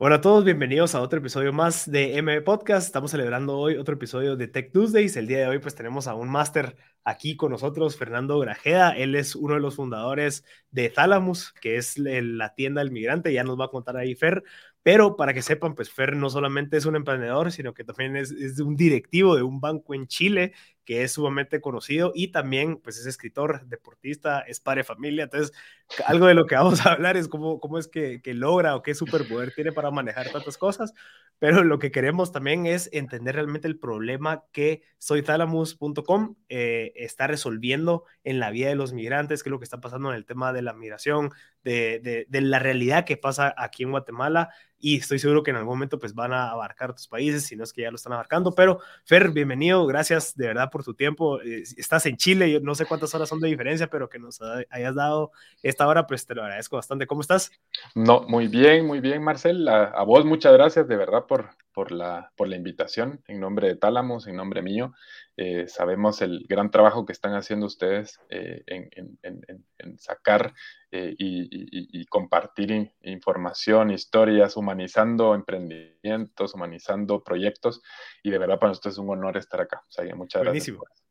Hola a todos, bienvenidos a otro episodio más de M Podcast. Estamos celebrando hoy otro episodio de Tech Tuesdays. El día de hoy pues tenemos a un máster aquí con nosotros, Fernando Grajeda. Él es uno de los fundadores de Thalamus, que es la tienda del migrante. Ya nos va a contar ahí Fer. Pero para que sepan, pues Fer no solamente es un emprendedor, sino que también es, es un directivo de un banco en Chile que es sumamente conocido y también pues es escritor, deportista, es padre de familia. Entonces, algo de lo que vamos a hablar es cómo, cómo es que, que logra o qué superpoder tiene para manejar tantas cosas. Pero lo que queremos también es entender realmente el problema que soythalamus.com eh, está resolviendo en la vida de los migrantes, qué es lo que está pasando en el tema de la migración, de, de, de la realidad que pasa aquí en Guatemala y estoy seguro que en algún momento pues van a abarcar otros países, si no es que ya lo están abarcando. Pero Fer, bienvenido, gracias de verdad por tu tiempo. Eh, estás en Chile, yo no sé cuántas horas son de diferencia, pero que nos hayas dado esta hora, pues te lo agradezco bastante. ¿Cómo estás? No, muy bien, muy bien, Marcel. A, a vos muchas gracias de verdad por, por, la, por la invitación en nombre de Tálamos, en nombre mío. Eh, sabemos el gran trabajo que están haciendo ustedes eh, en, en, en, en, sacar eh, y, y, y, compartir información, historias, humanizando emprendimientos, humanizando proyectos. Y de verdad para nosotros es un honor estar acá. O sea, muchas Buenísimo. gracias.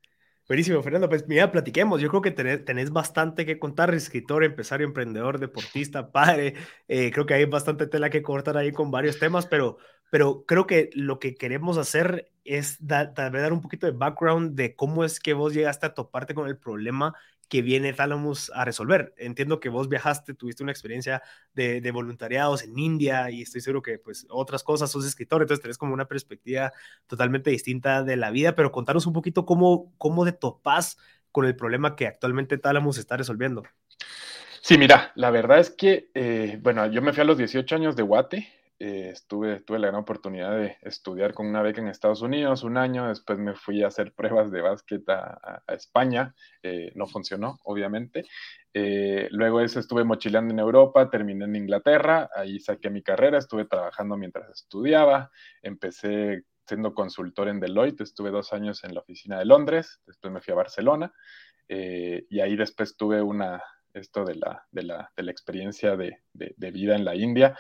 Buenísimo, Fernando. Pues mira, platiquemos. Yo creo que tenés, tenés bastante que contar. Escritor, empresario, emprendedor, deportista, padre. Eh, creo que hay bastante tela que cortar ahí con varios temas, pero pero creo que lo que queremos hacer es tal vez dar un poquito de background de cómo es que vos llegaste a toparte con el problema que viene Thalamus a resolver. Entiendo que vos viajaste, tuviste una experiencia de, de, voluntariados en India y estoy seguro que pues otras cosas, sos escritor, entonces tenés como una perspectiva totalmente distinta de la vida, pero contanos un poquito cómo, cómo te topás con el problema que actualmente Thalamus está resolviendo. Sí, mira, la verdad es que, eh, bueno, yo me fui a los 18 años de Guate, eh, estuve, tuve la gran oportunidad de estudiar con una beca en Estados Unidos un año, después me fui a hacer pruebas de básquet a, a España, eh, no funcionó, obviamente. Eh, luego eso estuve mochileando en Europa, terminé en Inglaterra, ahí saqué mi carrera, estuve trabajando mientras estudiaba, empecé siendo consultor en Deloitte, estuve dos años en la oficina de Londres, después me fui a Barcelona eh, y ahí después tuve una, esto de la, de la, de la experiencia de, de, de, vida en la India.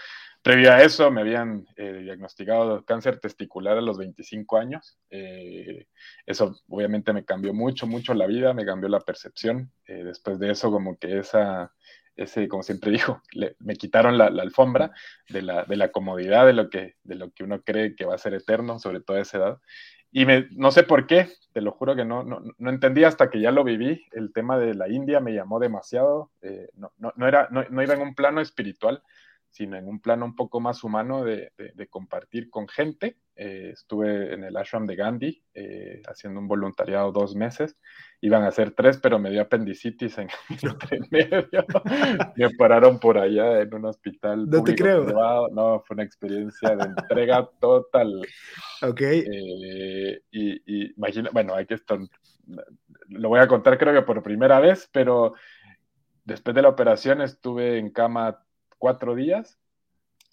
Previo a eso me habían eh, diagnosticado cáncer testicular a los 25 años. Eh, eso obviamente me cambió mucho, mucho la vida, me cambió la percepción. Eh, después de eso, como que esa, ese, como siempre dijo, me quitaron la, alfombra de la, de la, comodidad de lo, que, de lo que uno cree que va a ser eterno, sobre todo a esa edad. Y no sé por qué, te lo juro que no, no, no, entendí hasta que ya lo viví. El tema de la India me llamó demasiado. No, no, era, no iba en un plano espiritual, sino en un plano un poco más humano de, de, de compartir con gente. Eh, estuve en el ashram de Gandhi eh, haciendo un voluntariado dos meses. Iban a ser tres, pero me dio apendicitis en, en medio. me pararon por allá en un hospital. No te creo. Privado. No, fue una experiencia de entrega total. Ok. Eh, y, y imagina, bueno, hay que estar, lo voy a contar creo que por primera vez, pero después de la operación estuve en cama cuatro días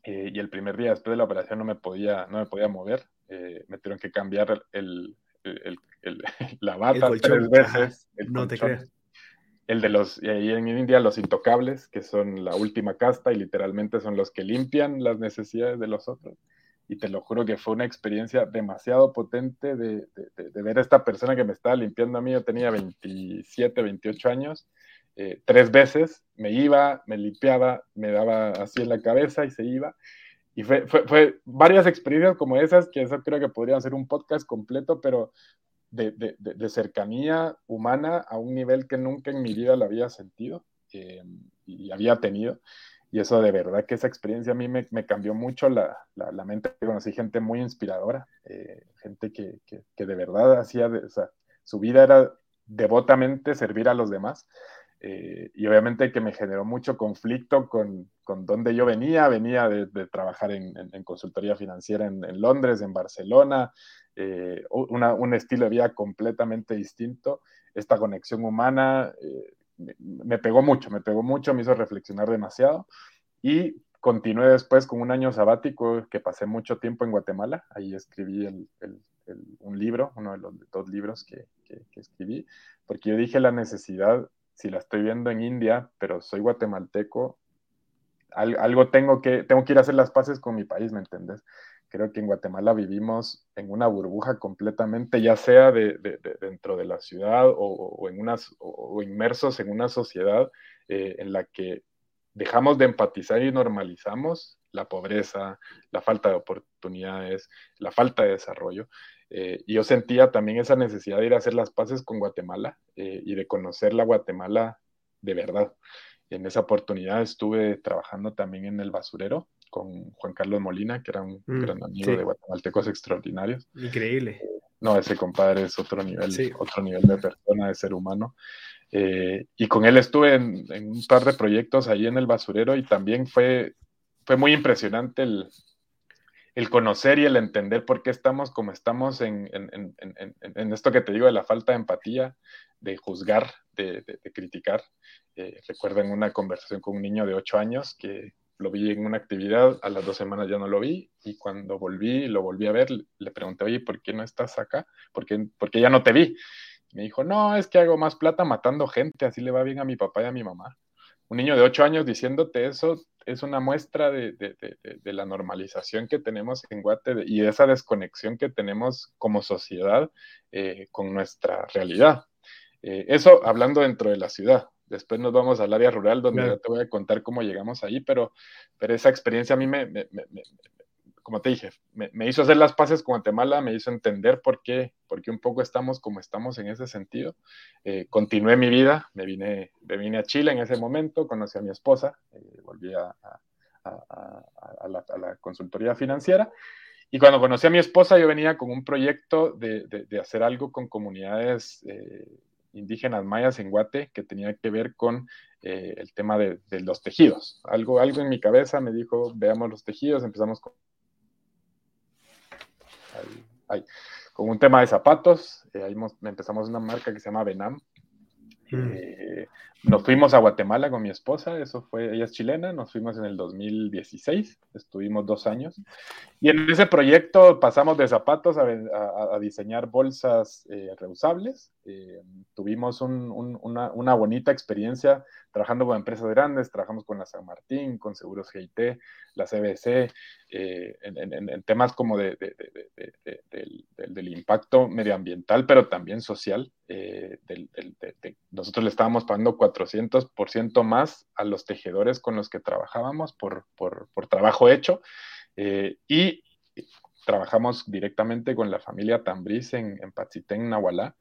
eh, y el primer día después de la operación no me podía, no me podía mover. Eh, me tuvieron que cambiar el, el, el, la bata tres veces. no te creo. El de los, y ahí en India, los intocables, que son la última casta y literalmente son los que limpian las necesidades de los otros. Y te lo juro que fue una experiencia demasiado potente de, de, de ver a esta persona que me estaba limpiando a mí. Yo tenía 27, 28 años eh, tres veces, me iba, me limpiaba, me daba así en la cabeza y se iba. Y fue, varias experiencias como esas, que eso creo que podrían ser un podcast completo, pero de, de, cercanía humana a un nivel que nunca en mi vida lo había sentido eh, y había tenido. Y eso de verdad que esa experiencia a mí me, cambió mucho la, la, la, mente. Conocí gente muy inspiradora, eh, gente que, que, de verdad hacía, o su vida era devotamente servir a los demás. Eh, y obviamente que me generó mucho conflicto con, con donde yo venía, venía de, de trabajar en, en, en, consultoría financiera en, en Londres, en Barcelona, eh, una, un estilo de vida completamente distinto, esta conexión humana eh, me, me, pegó mucho, me pegó mucho, me hizo reflexionar demasiado. Y continué después con un año sabático que pasé mucho tiempo en Guatemala, ahí escribí el, el, un libro, uno de los dos libros que, que, que escribí, porque yo dije la necesidad si la estoy viendo en India, pero soy guatemalteco, algo tengo que, tengo que ir a hacer las paces con mi país, ¿me entendés? Creo que en Guatemala vivimos en una burbuja completamente, ya sea de, dentro de la ciudad o, inmersos en una sociedad eh, en la que dejamos de empatizar y normalizamos la pobreza, la falta de oportunidades, la falta de desarrollo. Eh, y yo sentía también esa necesidad de ir a hacer las paces con Guatemala eh, y de conocer la Guatemala de verdad. En esa oportunidad estuve trabajando también en el basurero con Juan Carlos Molina, que era un mm, gran amigo de guatemaltecos extraordinarios. Increíble. no, ese compadre es otro nivel, otro nivel de persona, de ser humano. Eh, y con él estuve en, en, un par de proyectos ahí en el basurero y también fue, fue muy impresionante el, el conocer y el entender por qué estamos como estamos en, esto que te digo de la falta de empatía, de juzgar, de, criticar. Eh, recuerdo en una conversación con un niño de 8 años que lo vi en una actividad, a las dos semanas ya no lo vi, y cuando volví, lo volví a ver, le pregunté, oye, ¿por qué no estás acá? ¿Por qué, ya no te vi? me dijo, no, es que hago más plata matando gente, así le va bien a mi papá y a mi mamá. Un niño de 8 años diciéndote eso, es una muestra de, la normalización que tenemos en Guate y de esa desconexión que tenemos como sociedad eh, con nuestra realidad. Eh, eso hablando dentro de la ciudad. Después nos vamos al área rural donde ya te voy a contar cómo llegamos ahí, pero, pero esa experiencia a mí me, como te dije, me, hizo hacer las paces con Guatemala, me hizo entender por qué, por qué un poco estamos como estamos en ese sentido. Eh, continué mi vida, me vine, me vine a Chile en ese momento, conocí a mi esposa, eh, volví a, a, la, consultoría financiera. Y cuando conocí a mi esposa, yo venía con un proyecto de, de, hacer algo con comunidades eh, indígenas mayas en Guate que tenía que ver con el tema de, de, los tejidos. Algo, algo en mi cabeza me dijo, veamos los tejidos, empezamos con con un tema de zapatos, eh, ahí empezamos una marca que se llama Benam. Mm. Eh, nos fuimos a Guatemala con mi esposa, eso fue, ella es chilena, nos fuimos en el 2016, estuvimos dos años. Y en ese proyecto pasamos de zapatos a, diseñar bolsas eh, reusables. tuvimos una, una, bonita experiencia trabajando con empresas grandes, trabajamos con la San Martín, con Seguros GIT, la CBC, eh, en, temas como de, del, impacto medioambiental, pero también social. Eh, nosotros le estábamos pagando 400% más a los tejedores con los que trabajábamos por, por, trabajo hecho eh, y trabajamos directamente con la familia Tambriz en, en Patzitén, Nahualá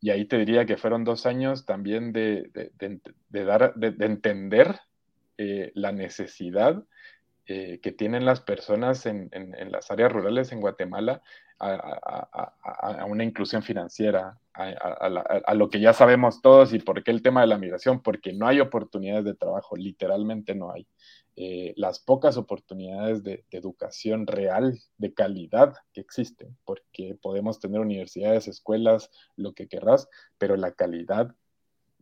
y ahí te diría que fueron dos años también de, dar, de, entender eh, la necesidad eh, que tienen las personas en, las áreas rurales en Guatemala a, una inclusión financiera, a, lo que ya sabemos todos y por qué el tema de la migración, porque no hay oportunidades de trabajo, literalmente no hay. Eh, las pocas oportunidades de, educación real, de calidad que existen, porque podemos tener universidades, escuelas, lo que querrás, pero la calidad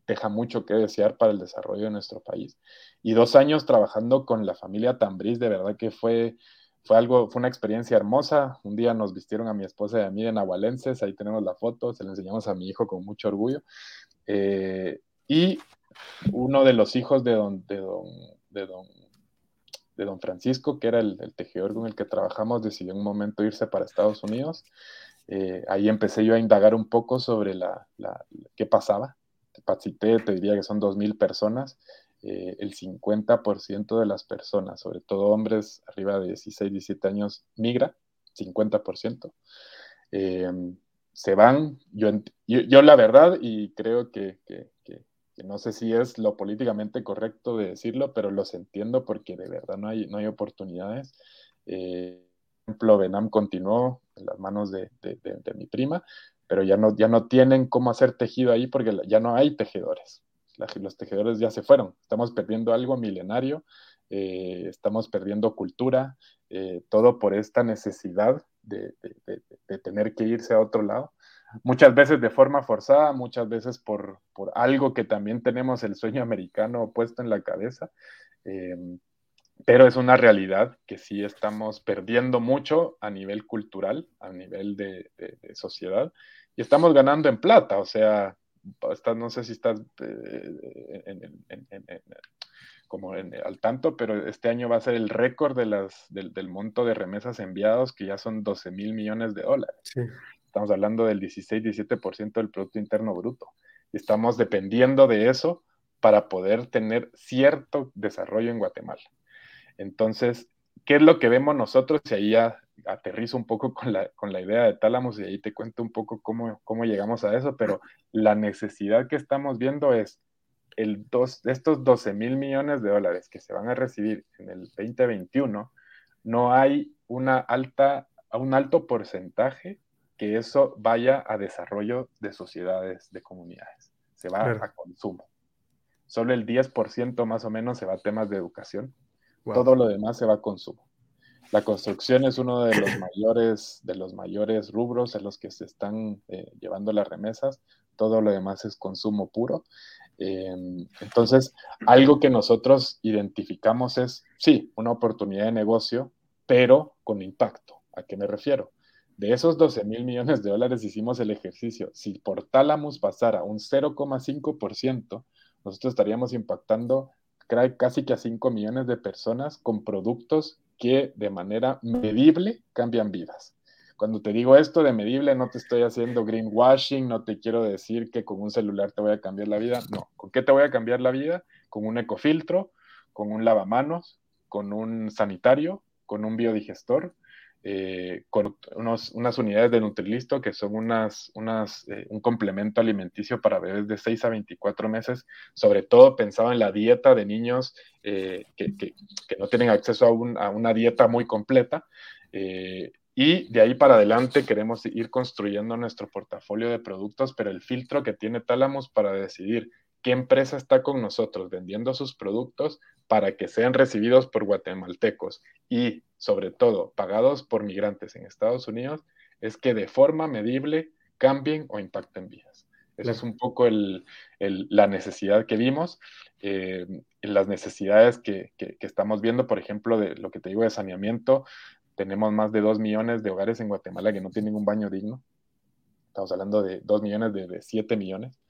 deja mucho que desear para el desarrollo de nuestro país. Y dos años trabajando con la familia Tambriz, de verdad que fue, fue algo, fue una experiencia hermosa. Un día nos vistieron a mi esposa y a mí en Agualenses, ahí tenemos la foto, se la enseñamos a mi hijo con mucho orgullo. Eh, y uno de los hijos de don, de don, de don de Francisco, que era el, tejedor con el que trabajamos, decidió en un momento irse para Estados Unidos. Eh, ahí empecé yo a indagar un poco sobre la, qué pasaba. Pachité te diría que son 2.000 personas. Eh, el 50% de las personas, sobre todo hombres arriba de 16, 17 años, migra, 50%. Eh, se van, yo, yo, la verdad, y creo que, que no sé si es lo políticamente correcto de decirlo, pero los entiendo porque de verdad no hay, no hay oportunidades. Eh, por ejemplo, Benam continuó en las manos de, mi prima, pero ya no, ya no tienen cómo hacer tejido ahí porque ya no hay tejedores. los tejedores ya se fueron. Estamos perdiendo algo milenario, eh, estamos perdiendo cultura, eh, todo por esta necesidad de, tener que irse a otro lado muchas veces de forma forzada, muchas veces por, algo que también tenemos el sueño americano puesto en la cabeza, em, pero es una realidad que sí estamos perdiendo mucho a nivel cultural, a nivel de, sociedad, y estamos ganando en plata, o sea, no sé si estás eh, como al tanto, pero este año va a ser el récord de las, del, monto de remesas enviados, que ya son 12 mil millones de dólares. Estamos hablando del 16-17% del Producto Interno Bruto. Estamos dependiendo de eso para poder tener cierto desarrollo en Guatemala. Entonces, ¿qué es lo que vemos nosotros? Y ahí ya aterrizo un poco con la, con la idea de Tálamos y ahí te cuento un poco cómo, cómo llegamos a eso, pero la necesidad que estamos viendo es el dos, estos 12 mil millones de dólares que se van a recibir en el 2021, no hay una alta, un alto porcentaje que eso vaya a desarrollo de sociedades, de comunidades. Se va a consumo. Solo el 10% más o menos se va a temas de educación. Todo lo demás se va a consumo. La construcción es uno de los mayores, de los mayores rubros en los que se están eh, llevando las remesas. Todo lo demás es consumo puro. Em, entonces, algo que nosotros identificamos es, sí, una oportunidad de negocio, pero con impacto. ¿A qué me refiero? De esos 12 mil millones de dólares hicimos el ejercicio. Si por Tálamos pasara un 0,5%, nosotros estaríamos impactando casi que a 5 millones de personas con productos que de manera medible cambian vidas. Cuando te digo esto de medible, no te estoy haciendo greenwashing, no te quiero decir que con un celular te voy a cambiar la vida. No, ¿con qué te voy a cambiar la vida? Con un ecofiltro, con un lavamanos, con un sanitario, con un biodigestor, eh, con unas unidades de Nutrilisto que son unas, unas, eh, un complemento alimenticio para bebés de 6 a 24 meses, sobre todo pensado en la dieta de niños eh, que, que, no tienen acceso a, a, una dieta muy completa. y de ahí para adelante queremos ir construyendo nuestro portafolio de productos, pero el filtro que tiene Tálamos para decidir qué empresa está con nosotros vendiendo sus productos para que sean recibidos por guatemaltecos y, sobre todo, pagados por migrantes en Estados Unidos, es que de forma medible cambien o impacten vidas. Esa es un poco la necesidad que vimos, eh, las necesidades que, estamos viendo, por ejemplo, de lo que te digo de saneamiento. Tenemos más de dos millones de hogares en Guatemala que no tienen un baño digno. Estamos hablando de dos millones de, de siete millones.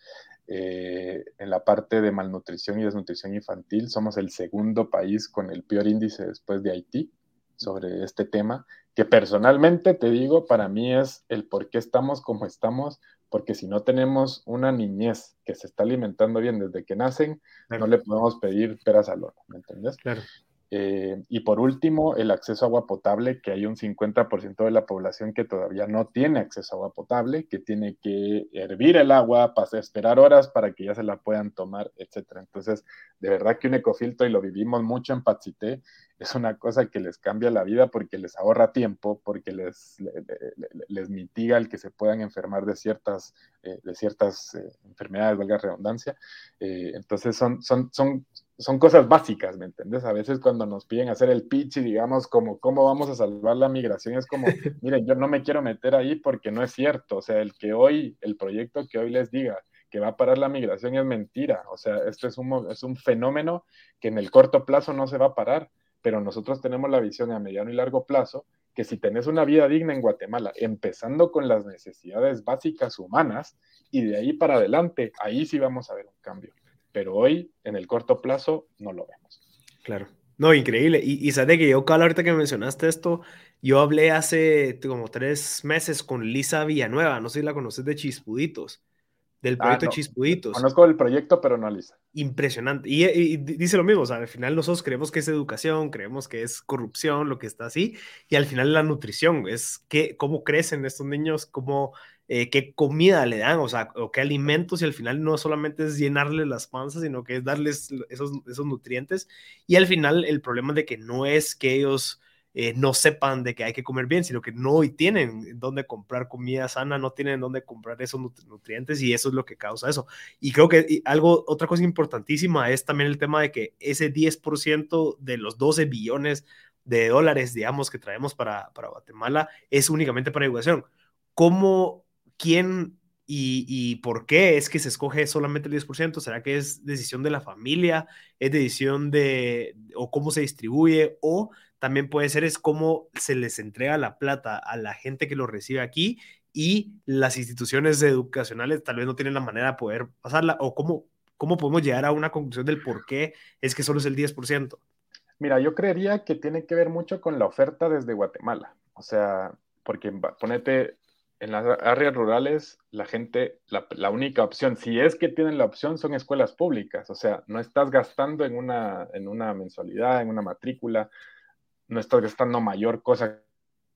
Eh, en la parte de malnutrición y desnutrición infantil. Somos el segundo país con el peor índice después de Haití sobre este tema, que personalmente te digo, para mí es el por qué estamos como estamos, porque si no tenemos una niñez que se está alimentando bien desde que nacen, no le podemos pedir peras al horno, ¿me entiendes? Claro. Eh, y por último, el acceso a agua potable, que hay un 50% de la población que todavía no tiene acceso a agua potable, que tiene que hervir el agua, para esperar horas para que ya se la puedan tomar, etc. Entonces, de verdad que un ecofiltro, y lo vivimos mucho en Patsité, es una cosa que les cambia la vida porque les ahorra tiempo, porque les, les, mitiga el que se puedan enfermar de ciertas, eh, de ciertas eh, enfermedades, valga redundancia. entonces, son, son, son, son cosas básicas, ¿me entiendes? A veces cuando nos piden hacer el pitch y digamos como cómo vamos a salvar la migración, es como, miren, yo no me quiero meter ahí porque no es cierto, o sea, el que hoy, el proyecto que hoy les diga que va a parar la migración es mentira, o sea, esto es un, es un fenómeno que en el corto plazo no se va a parar, pero nosotros tenemos la visión a mediano y largo plazo que si tenés una vida digna en Guatemala, empezando con las necesidades básicas humanas y de ahí para adelante, ahí sí vamos a ver un cambio pero hoy, en el corto plazo, no lo vemos. Claro. No, increíble. Y, y sabes que yo, ahorita que mencionaste esto, yo hablé hace como tres meses con Lisa Villanueva, no sé si la conoces de Chispuditos, del ah, proyecto Chispuditos. Conozco el proyecto, pero no Lisa. Impresionante. Y, dice lo mismo, o sea, al final nosotros creemos que es educación, creemos que es corrupción, lo que está así, y al final la nutrición, es que, cómo crecen estos niños, cómo eh, qué comida le dan, o sea, o qué alimentos, y al final no solamente es llenarles las panzas, sino que es darles esos, esos nutrientes. Y al final el problema de que no es que ellos eh, no sepan de que hay que comer bien, sino que no tienen dónde comprar comida sana, no tienen dónde comprar esos nutrientes y eso es lo que causa eso. Y creo que algo, otra cosa importantísima es también el tema de que ese 10% de los 12 billones de dólares, digamos, que traemos para, para Guatemala es únicamente para educación. ¿Cómo quién y, por qué es que se escoge solamente el 10%? ¿Será que es decisión de la familia? ¿Es decisión de, o cómo se distribuye? ¿O también puede ser es cómo se les entrega la plata a la gente que lo recibe aquí y las instituciones educacionales tal vez no tienen la manera de poder pasarla? ¿O cómo, ¿cómo podemos llegar a una conclusión del por qué es que solo es el 10%? Mira, yo creería que tiene que ver mucho con la oferta desde Guatemala. O sea, porque ponete en las áreas rurales, la gente, la, única opción, si es que tienen la opción, son escuelas públicas. O sea, no estás gastando en una, en una mensualidad, en una matrícula, no estás gastando mayor cosa,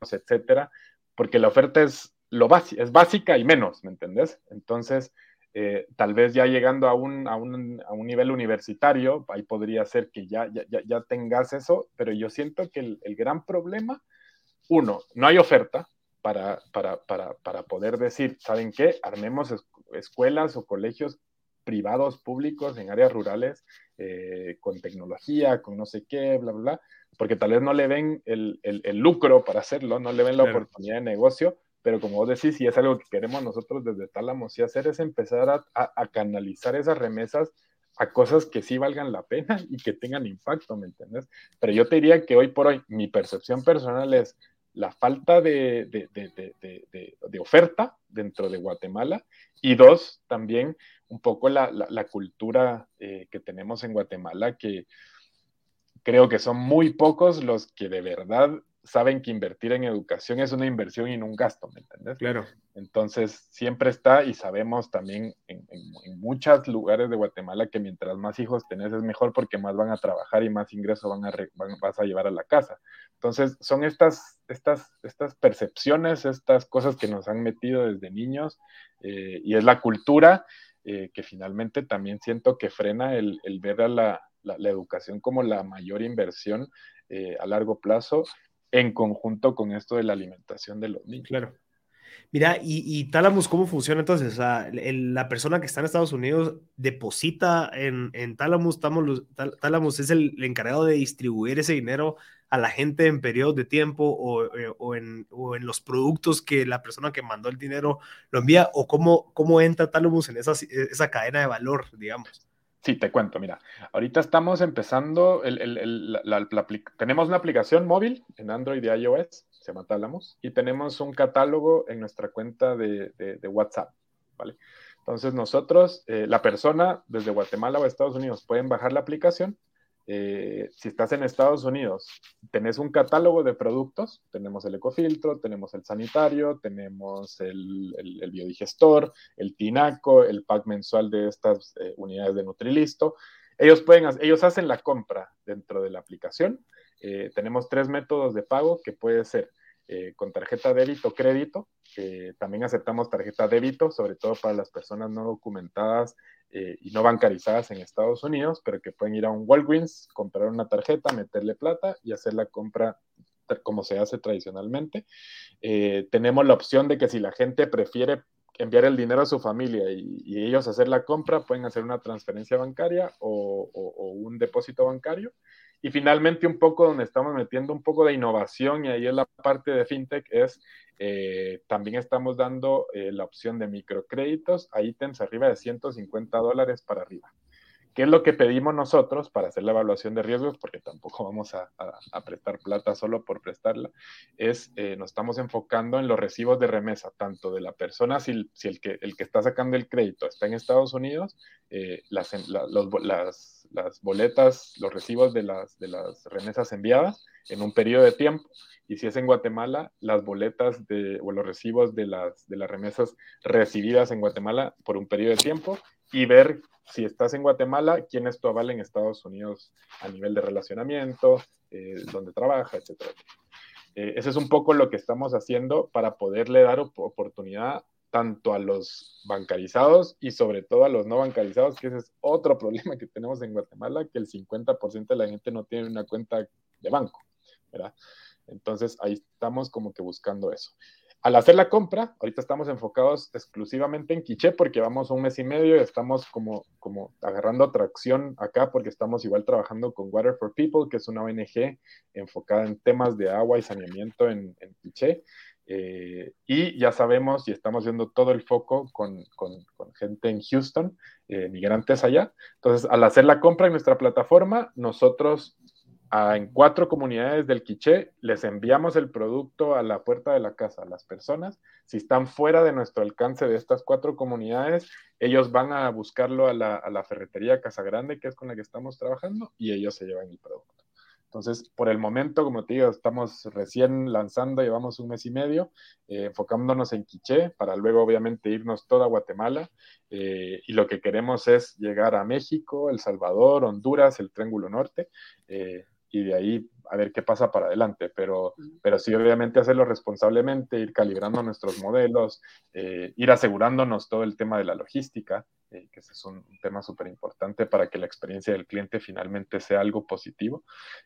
etcétera, porque la oferta es, lo es básica y menos, ¿me entendés? Entonces, eh, tal vez ya llegando a un, a, un, a un, nivel universitario, ahí podría ser que ya, ya, ya tengas eso, pero yo siento que el, el gran problema, uno, no hay oferta, para, para, para, para poder decir, ¿saben qué? Armemos escuelas o colegios privados, públicos en áreas rurales, eh, con tecnología, con no sé qué, bla, bla, bla, porque tal vez no le ven el, el, el lucro para hacerlo, no le ven la oportunidad de negocio, pero como vos decís, y es algo que queremos nosotros desde Tálamos y hacer, es empezar a, a, a, canalizar esas remesas a cosas que sí valgan la pena y que tengan impacto, ¿me entiendes? Pero yo te diría que hoy por hoy, mi percepción personal es, la falta de, oferta dentro de Guatemala y dos, también un poco la, cultura eh, que tenemos en Guatemala, que creo que son muy pocos los que de verdad saben que invertir en educación es una inversión y no un gasto, ¿me entiendes? Claro. Entonces, siempre está y sabemos también en, muchos lugares de Guatemala que mientras más hijos tenés es mejor porque más van a trabajar y más ingresos van a vas a llevar a la casa. Entonces, son estas, estas, estas percepciones, estas cosas que nos han metido desde niños eh, y es la cultura eh, que finalmente también siento que frena el, ver a la, educación como la mayor inversión eh, a largo plazo en conjunto con esto de la alimentación de los niños. Claro. Mira, y, y Talamus, ¿cómo funciona entonces? La persona que está en Estados Unidos deposita en, en Talamus, Talamus, es el, encargado de distribuir ese dinero a la gente en periodos de tiempo o, eh, o, en, o, en, los productos que la persona que mandó el dinero lo envía, o cómo, cómo entra Talamus en esa, esa cadena de valor, digamos. Sí, te cuento, mira, ahorita estamos empezando, tenemos una aplicación móvil en Android y iOS, se llama Talamos, y tenemos un catálogo en nuestra cuenta de, WhatsApp, ¿vale? Entonces nosotros, eh, la persona desde Guatemala o Estados Unidos pueden bajar la aplicación, eh, si estás en Estados Unidos, tenés un catálogo de productos, tenemos el ecofiltro, tenemos el sanitario, tenemos el, biodigestor, el tinaco, el pack mensual de estas eh, unidades de Nutrilisto. Ellos, pueden, ellos hacen la compra dentro de la aplicación. Eh, tenemos tres métodos de pago que puede ser con tarjeta débito crédito. también aceptamos tarjeta débito, sobre todo para las personas no documentadas eh, y no bancarizadas en Estados Unidos, pero que pueden ir a un Walgreens, comprar una tarjeta, meterle plata y hacer la compra como se hace tradicionalmente. Eh, tenemos la opción de que si la gente prefiere enviar el dinero a su familia y, ellos hacer la compra, pueden hacer una transferencia bancaria o, un depósito bancario. Y finalmente un poco donde estamos metiendo un poco de innovación y ahí es la parte de fintech es eh, también estamos dando eh, la opción de microcréditos a ítems arriba de 150 dólares para arriba. ¿Qué es lo que pedimos nosotros para hacer la evaluación de riesgos? Porque tampoco vamos a, prestar plata solo por prestarla. Es, eh, nos estamos enfocando en los recibos de remesa, tanto de la persona, si, el, que, el que está sacando el crédito está en Estados Unidos, las, las, las, boletas, los recibos de las, de las remesas enviadas en un periodo de tiempo y si es en Guatemala, las boletas de, o los recibos de las, de las remesas recibidas en Guatemala por un periodo de tiempo y ver si estás en Guatemala, quién es tu aval en Estados Unidos a nivel de relacionamiento, eh, dónde trabaja, etc. Eh, ese es un poco lo que estamos haciendo para poderle dar oportunidad tanto a los bancarizados y sobre todo a los no bancarizados, que ese es otro problema que tenemos en Guatemala, que el 50% de la gente no tiene una cuenta de banco, ¿verdad? Entonces ahí estamos como que buscando eso. Al hacer la compra, ahorita estamos enfocados exclusivamente en Quiché porque vamos un mes y medio y estamos como, como agarrando atracción acá porque estamos igual trabajando con Water for People, que es una ONG enfocada en temas de agua y saneamiento en, en Quiché. Eh, y ya sabemos y estamos viendo todo el foco con, con, gente en Houston, eh, migrantes allá. Entonces, al hacer la compra en nuestra plataforma, nosotros en cuatro comunidades del Quiché, les enviamos el producto a la puerta de la casa a las personas. Si están fuera de nuestro alcance de estas cuatro comunidades, ellos van a buscarlo a la, a la ferretería Casa Grande, que es con la que estamos trabajando, y ellos se llevan el producto. Entonces, por el momento, como te digo, estamos recién lanzando, llevamos un mes y medio, eh, enfocándonos en Quiché para luego obviamente irnos toda Guatemala. Eh, y lo que queremos es llegar a México, El Salvador, Honduras, el Triángulo Norte. Eh, y de ahí a ver qué pasa para adelante, pero, pero sí obviamente hacerlo responsablemente, ir calibrando nuestros modelos, ir asegurándonos todo el tema de la logística, eh, que ese es un, tema súper importante para que la experiencia del cliente finalmente sea algo positivo,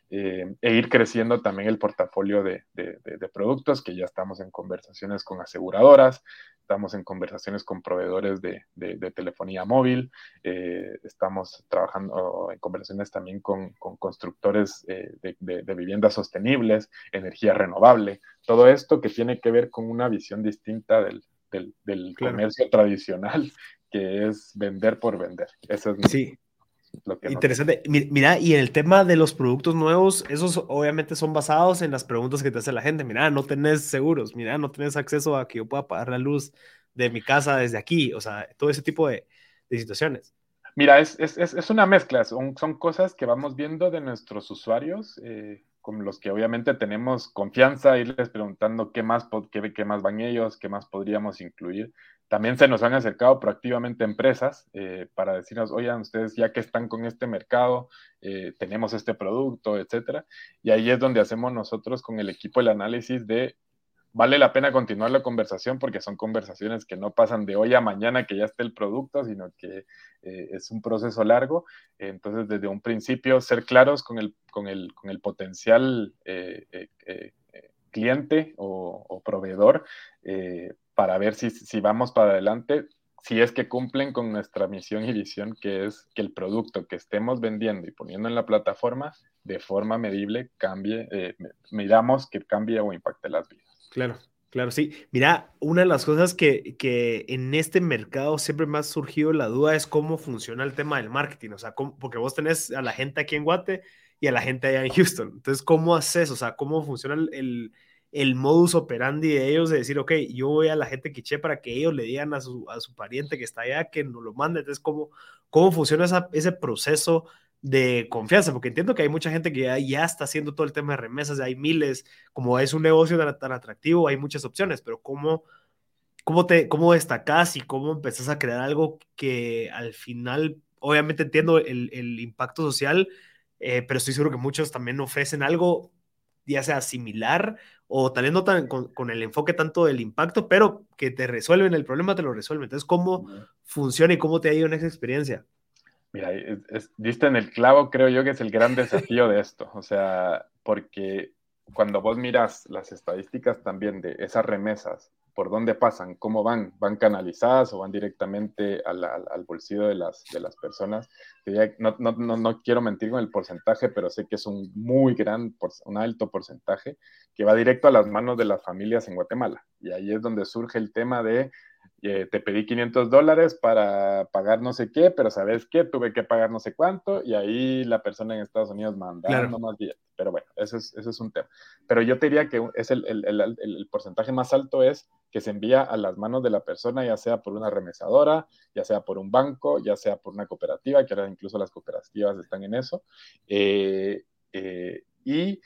eh, e ir creciendo también el portafolio de, de, de, productos, que ya estamos en conversaciones con aseguradoras, estamos en conversaciones con proveedores de, telefonía móvil, eh, estamos trabajando en conversaciones también con, con constructores de viviendas sostenibles, energía renovable, todo esto que tiene que ver con una visión distinta del, del, comercio tradicional, que es vender por vender. Eso es sí. lo que Interesante. Mira, y en el tema de los productos nuevos, esos obviamente son basados en las preguntas que te hace la gente. Mira, no tenés seguros, mira, no tenés acceso a que yo pueda pagar la luz de mi casa desde aquí, o sea, todo ese tipo de, de situaciones. Mira, es, es, es, una mezcla, son, son, cosas que vamos viendo de nuestros usuarios. Eh, con los que obviamente tenemos confianza, irles preguntando qué más, qué, qué más van ellos, qué más podríamos incluir. También se nos han acercado proactivamente empresas eh, para decirnos, oigan, ustedes ya que están con este mercado, eh, tenemos este producto, etcétera. Y ahí es donde hacemos nosotros con el equipo el análisis de vale la pena continuar la conversación porque son conversaciones que no pasan de hoy a mañana que ya esté el producto, sino que eh, es un proceso largo. Entonces, desde un principio, ser claros con el, con el, con el potencial eh, eh, cliente o, proveedor para ver si, si vamos para adelante, si es que cumplen con nuestra misión y visión, que es que el producto que estemos vendiendo y poniendo en la plataforma de forma medible cambie, miramos que cambie o impacte las vidas. Claro, claro, sí. Mira, una de las cosas que, que en este mercado siempre me ha surgido la duda es cómo funciona el tema del marketing. O sea, porque vos tenés a la gente aquí en Guate y a la gente allá en Houston. Entonces, ¿cómo haces? O sea, ¿cómo funciona el, el, modus operandi de ellos de decir, ok, yo voy a la gente quiche para que ellos le digan a su, a su pariente que está allá que nos lo mande? Entonces, ¿cómo, cómo funciona ese proceso? De confianza, porque entiendo que hay mucha gente que ya, está haciendo todo el tema de remesas, hay miles, como es un negocio tan, atractivo, hay muchas opciones, pero ¿cómo, cómo, te, cómo destacas y cómo empezás a crear algo que al final, obviamente entiendo el, el impacto social, eh, pero estoy seguro que muchos también ofrecen algo ya sea similar o tal vez no tan, con, con, el enfoque tanto del impacto, pero que te resuelven el problema, te lo resuelven. Entonces, ¿cómo funciona y cómo te ha ido en esa experiencia? Mira, diste en el clavo, creo yo que es el gran desafío de esto, o sea, porque cuando vos miras las estadísticas también de esas remesas, por dónde pasan, cómo van, van canalizadas o van directamente al, al, bolsillo de las, de las personas. No, no, no, no, quiero mentir con el porcentaje, pero sé que es un muy gran, un alto porcentaje que va directo a las manos de las familias en Guatemala. Y ahí es donde surge el tema de te pedí 500 dólares para pagar no sé qué, pero ¿sabes qué? Tuve que pagar no sé cuánto y ahí la persona en Estados Unidos mandando más billetes. Pero bueno, eso es, eso es un tema. Pero yo te diría que es el, el, el, el, porcentaje más alto es que se envía a las manos de la persona, ya sea por una remesadora, ya sea por un banco, ya sea por una cooperativa, que ahora incluso las cooperativas están en eso. Eh, eh, y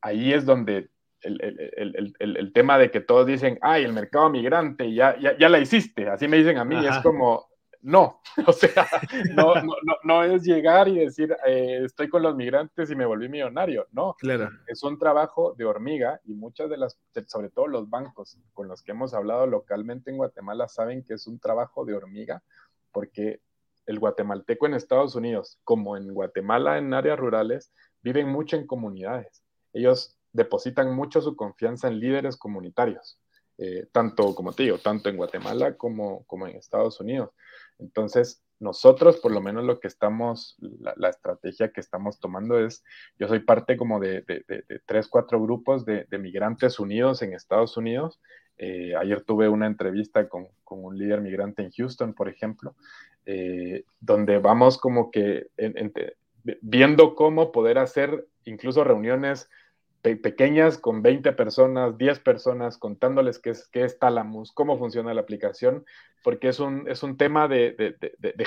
ahí es donde el, tema de que todos dicen, ay, el mercado migrante, ya, ya, ya la hiciste, así me dicen a mí, es como, no, o sea, no, no, no, es llegar y decir, eh, estoy con los migrantes y me volví millonario, no, claro. es un trabajo de hormiga y muchas de las, sobre todo los bancos con los que hemos hablado localmente en Guatemala saben que es un trabajo de hormiga porque el guatemalteco en Estados Unidos, como en Guatemala en áreas rurales, viven mucho en comunidades. Ellos depositan mucho su confianza en líderes comunitarios, eh, tanto, como te digo, tanto en Guatemala como, como en Estados Unidos. Entonces, nosotros, por lo menos lo que estamos, la, estrategia que estamos tomando es, yo soy parte como de, de, tres, cuatro grupos de, migrantes unidos en Estados Unidos. Eh, ayer tuve una entrevista con, con, un líder migrante en Houston, por ejemplo, eh, donde vamos como que viendo cómo poder hacer incluso reuniones pequeñas con 20 personas, 10 personas, contándoles qué es, qué es Talamus, cómo funciona la aplicación, porque es un, es un tema de,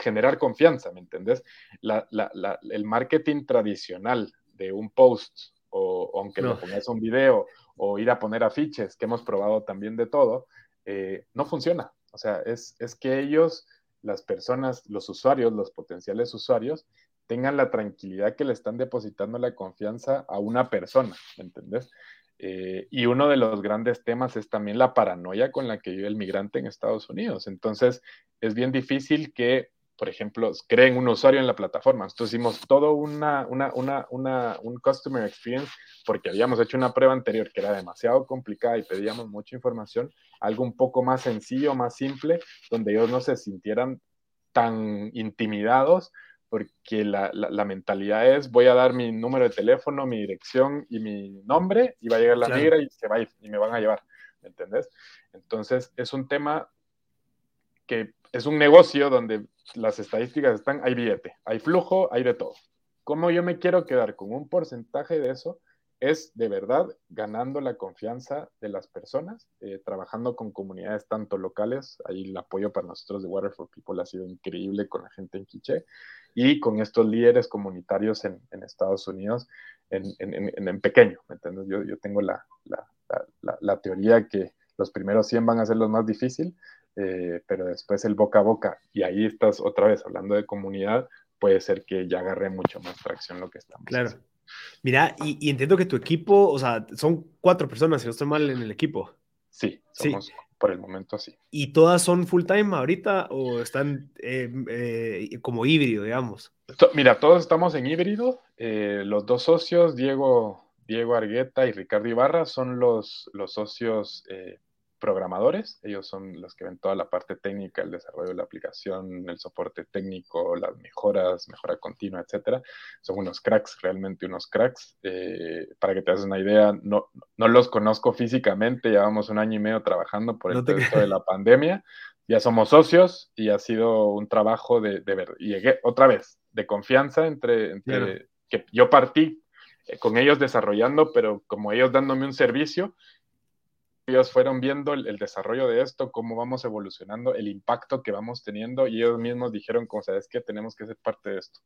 generar confianza, ¿me entendés? el marketing tradicional de un post, o, aunque le pongas un video, o ir a poner afiches, que hemos probado también de todo, eh, no funciona. O sea, es, es que ellos, las personas, los usuarios, los potenciales usuarios, tengan la tranquilidad que le están depositando la confianza a una persona, ¿me entendés? Eh, y uno de los grandes temas es también la paranoia con la que vive el migrante en Estados Unidos. Entonces, es bien difícil que, por ejemplo, creen un usuario en la plataforma. Nosotros hicimos todo una, una, una, una, un customer experience porque habíamos hecho una prueba anterior que era demasiado complicada y pedíamos mucha información, algo un poco más sencillo, más simple, donde ellos no se sintieran tan intimidados porque la, la, mentalidad es voy a dar mi número de teléfono, mi dirección y mi nombre y va a llegar la migra y se va a ir y me van a llevar, ¿me entendés? Entonces es un tema que es un negocio donde las estadísticas están, hay billete, hay flujo, hay de todo. ¿Cómo yo me quiero quedar con un porcentaje de eso? Es de verdad ganando la confianza de las personas, eh, trabajando con comunidades tanto locales, ahí el apoyo para nosotros de Water for People ha sido increíble con la gente en Quiché, y con estos líderes comunitarios en, Estados Unidos en, pequeño, ¿me entiendes? Yo, yo tengo la, la, teoría que los primeros 100 van a ser los más difíciles, eh, pero después el boca a boca, y ahí estás otra vez hablando de comunidad, puede ser que ya agarre mucho más tracción lo que estamos claro. Mira, y, entiendo que tu equipo, o sea, son cuatro personas, si no estoy mal en el equipo. Sí, somos por el momento sí. ¿Y todas son full time ahorita o están eh, eh, como híbrido, digamos? Mira, todos estamos en híbrido. Eh, los dos socios, Diego, Diego Argueta y Ricardo Ibarra, son los, los socios programadores, ellos son los que ven toda la parte técnica, el desarrollo de la aplicación, el soporte técnico, las mejoras, mejora continua, etcétera. Son unos cracks, realmente unos cracks. Eh, para que te hagas una idea, no, no los conozco físicamente, llevamos un año y medio trabajando por el no de la pandemia. Ya somos socios y ha sido un trabajo de, de ver. Y llegué otra vez, de confianza entre, entre que yo partí eh, con ellos desarrollando, pero como ellos dándome un servicio, ellos fueron viendo el, desarrollo de esto, cómo vamos evolucionando, el impacto que vamos teniendo y ellos mismos dijeron, como sabes que tenemos que ser parte de esto.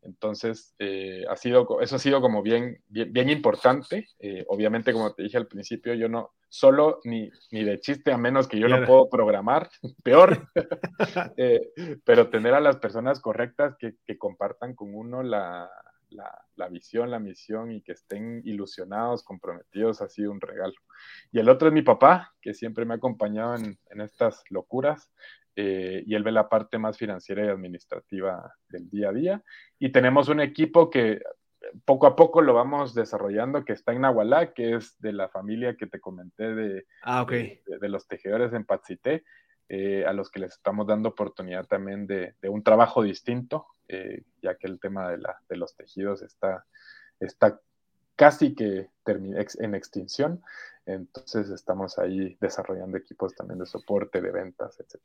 Entonces, eh, ha sido, eso ha sido como bien, bien, importante. Eh, obviamente, como te dije al principio, yo no, solo ni, ni de chiste, a menos que yo no puedo programar, peor, eh, pero tener a las personas correctas que, que compartan con uno la, la, visión, la misión y que estén ilusionados, comprometidos, ha sido un regalo. Y el otro es mi papá, que siempre me ha acompañado en, estas locuras. Eh, y él ve la parte más financiera y administrativa del día a día. Y tenemos un equipo que poco a poco lo vamos desarrollando, que está en Nahualá, que es de la familia que te comenté de, ah, de, los tejedores en Patsité, eh, a los que les estamos dando oportunidad también de, de un trabajo distinto, eh, ya que el tema de, la, de los tejidos está, está casi que en extinción. Entonces estamos ahí desarrollando equipos también de soporte, de ventas, etc.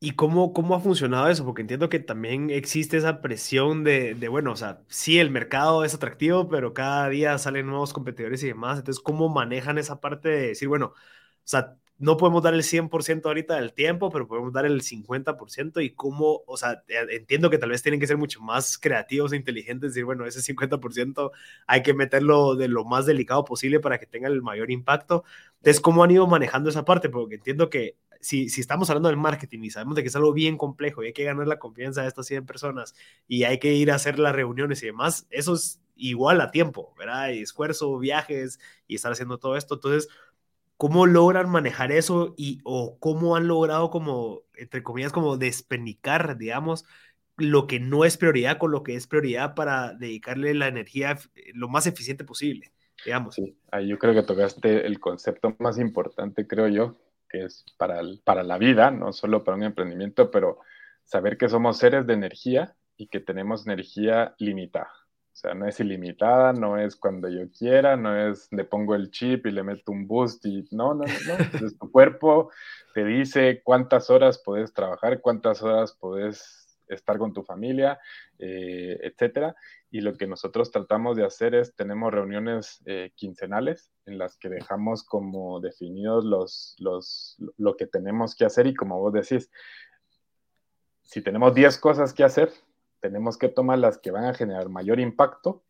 ¿Y cómo, cómo ha funcionado eso? Porque entiendo que también existe esa presión de, de, bueno, o sea, sí, el mercado es atractivo, pero cada día salen nuevos competidores y demás. Entonces, ¿cómo manejan esa parte de decir, bueno, o sea, no podemos dar el 100% ahorita del tiempo, pero podemos dar el 50% y cómo, o sea, entiendo que tal vez tienen que ser mucho más creativos e inteligentes, decir, bueno, ese 50% hay que meterlo de lo más delicado posible para que tenga el mayor impacto. Entonces, ¿cómo han ido manejando esa parte? Porque entiendo que si, si estamos hablando del marketing y sabemos de que es algo bien complejo y hay que ganar la confianza de estas 100 personas y hay que ir a hacer las reuniones y demás, eso es igual a tiempo, ¿verdad? Y esfuerzo, viajes y estar haciendo todo esto. Entonces, ¿Cómo logran manejar eso y o cómo han logrado como, entre comillas, como despenicar, digamos, lo que no es prioridad con lo que es prioridad para dedicarle la energía eh, lo más eficiente posible, digamos? Sí, ahí yo creo que tocaste el concepto más importante, creo yo, que es para, para la vida, no solo para un emprendimiento, pero saber que somos seres de energía y que tenemos energía limitada. O sea, no es ilimitada, no es cuando yo quiera, no es le pongo el chip y le meto un boost y no, no, no. tu cuerpo te dice cuántas horas puedes trabajar, cuántas horas puedes estar con tu familia, eh, etcétera. Y lo que nosotros tratamos de hacer es, tenemos reuniones eh, quincenales en las que dejamos como definidos los, los, lo que tenemos que hacer y como vos decís, si tenemos 10 cosas que hacer, tenemos que tomar las que van a generar mayor impacto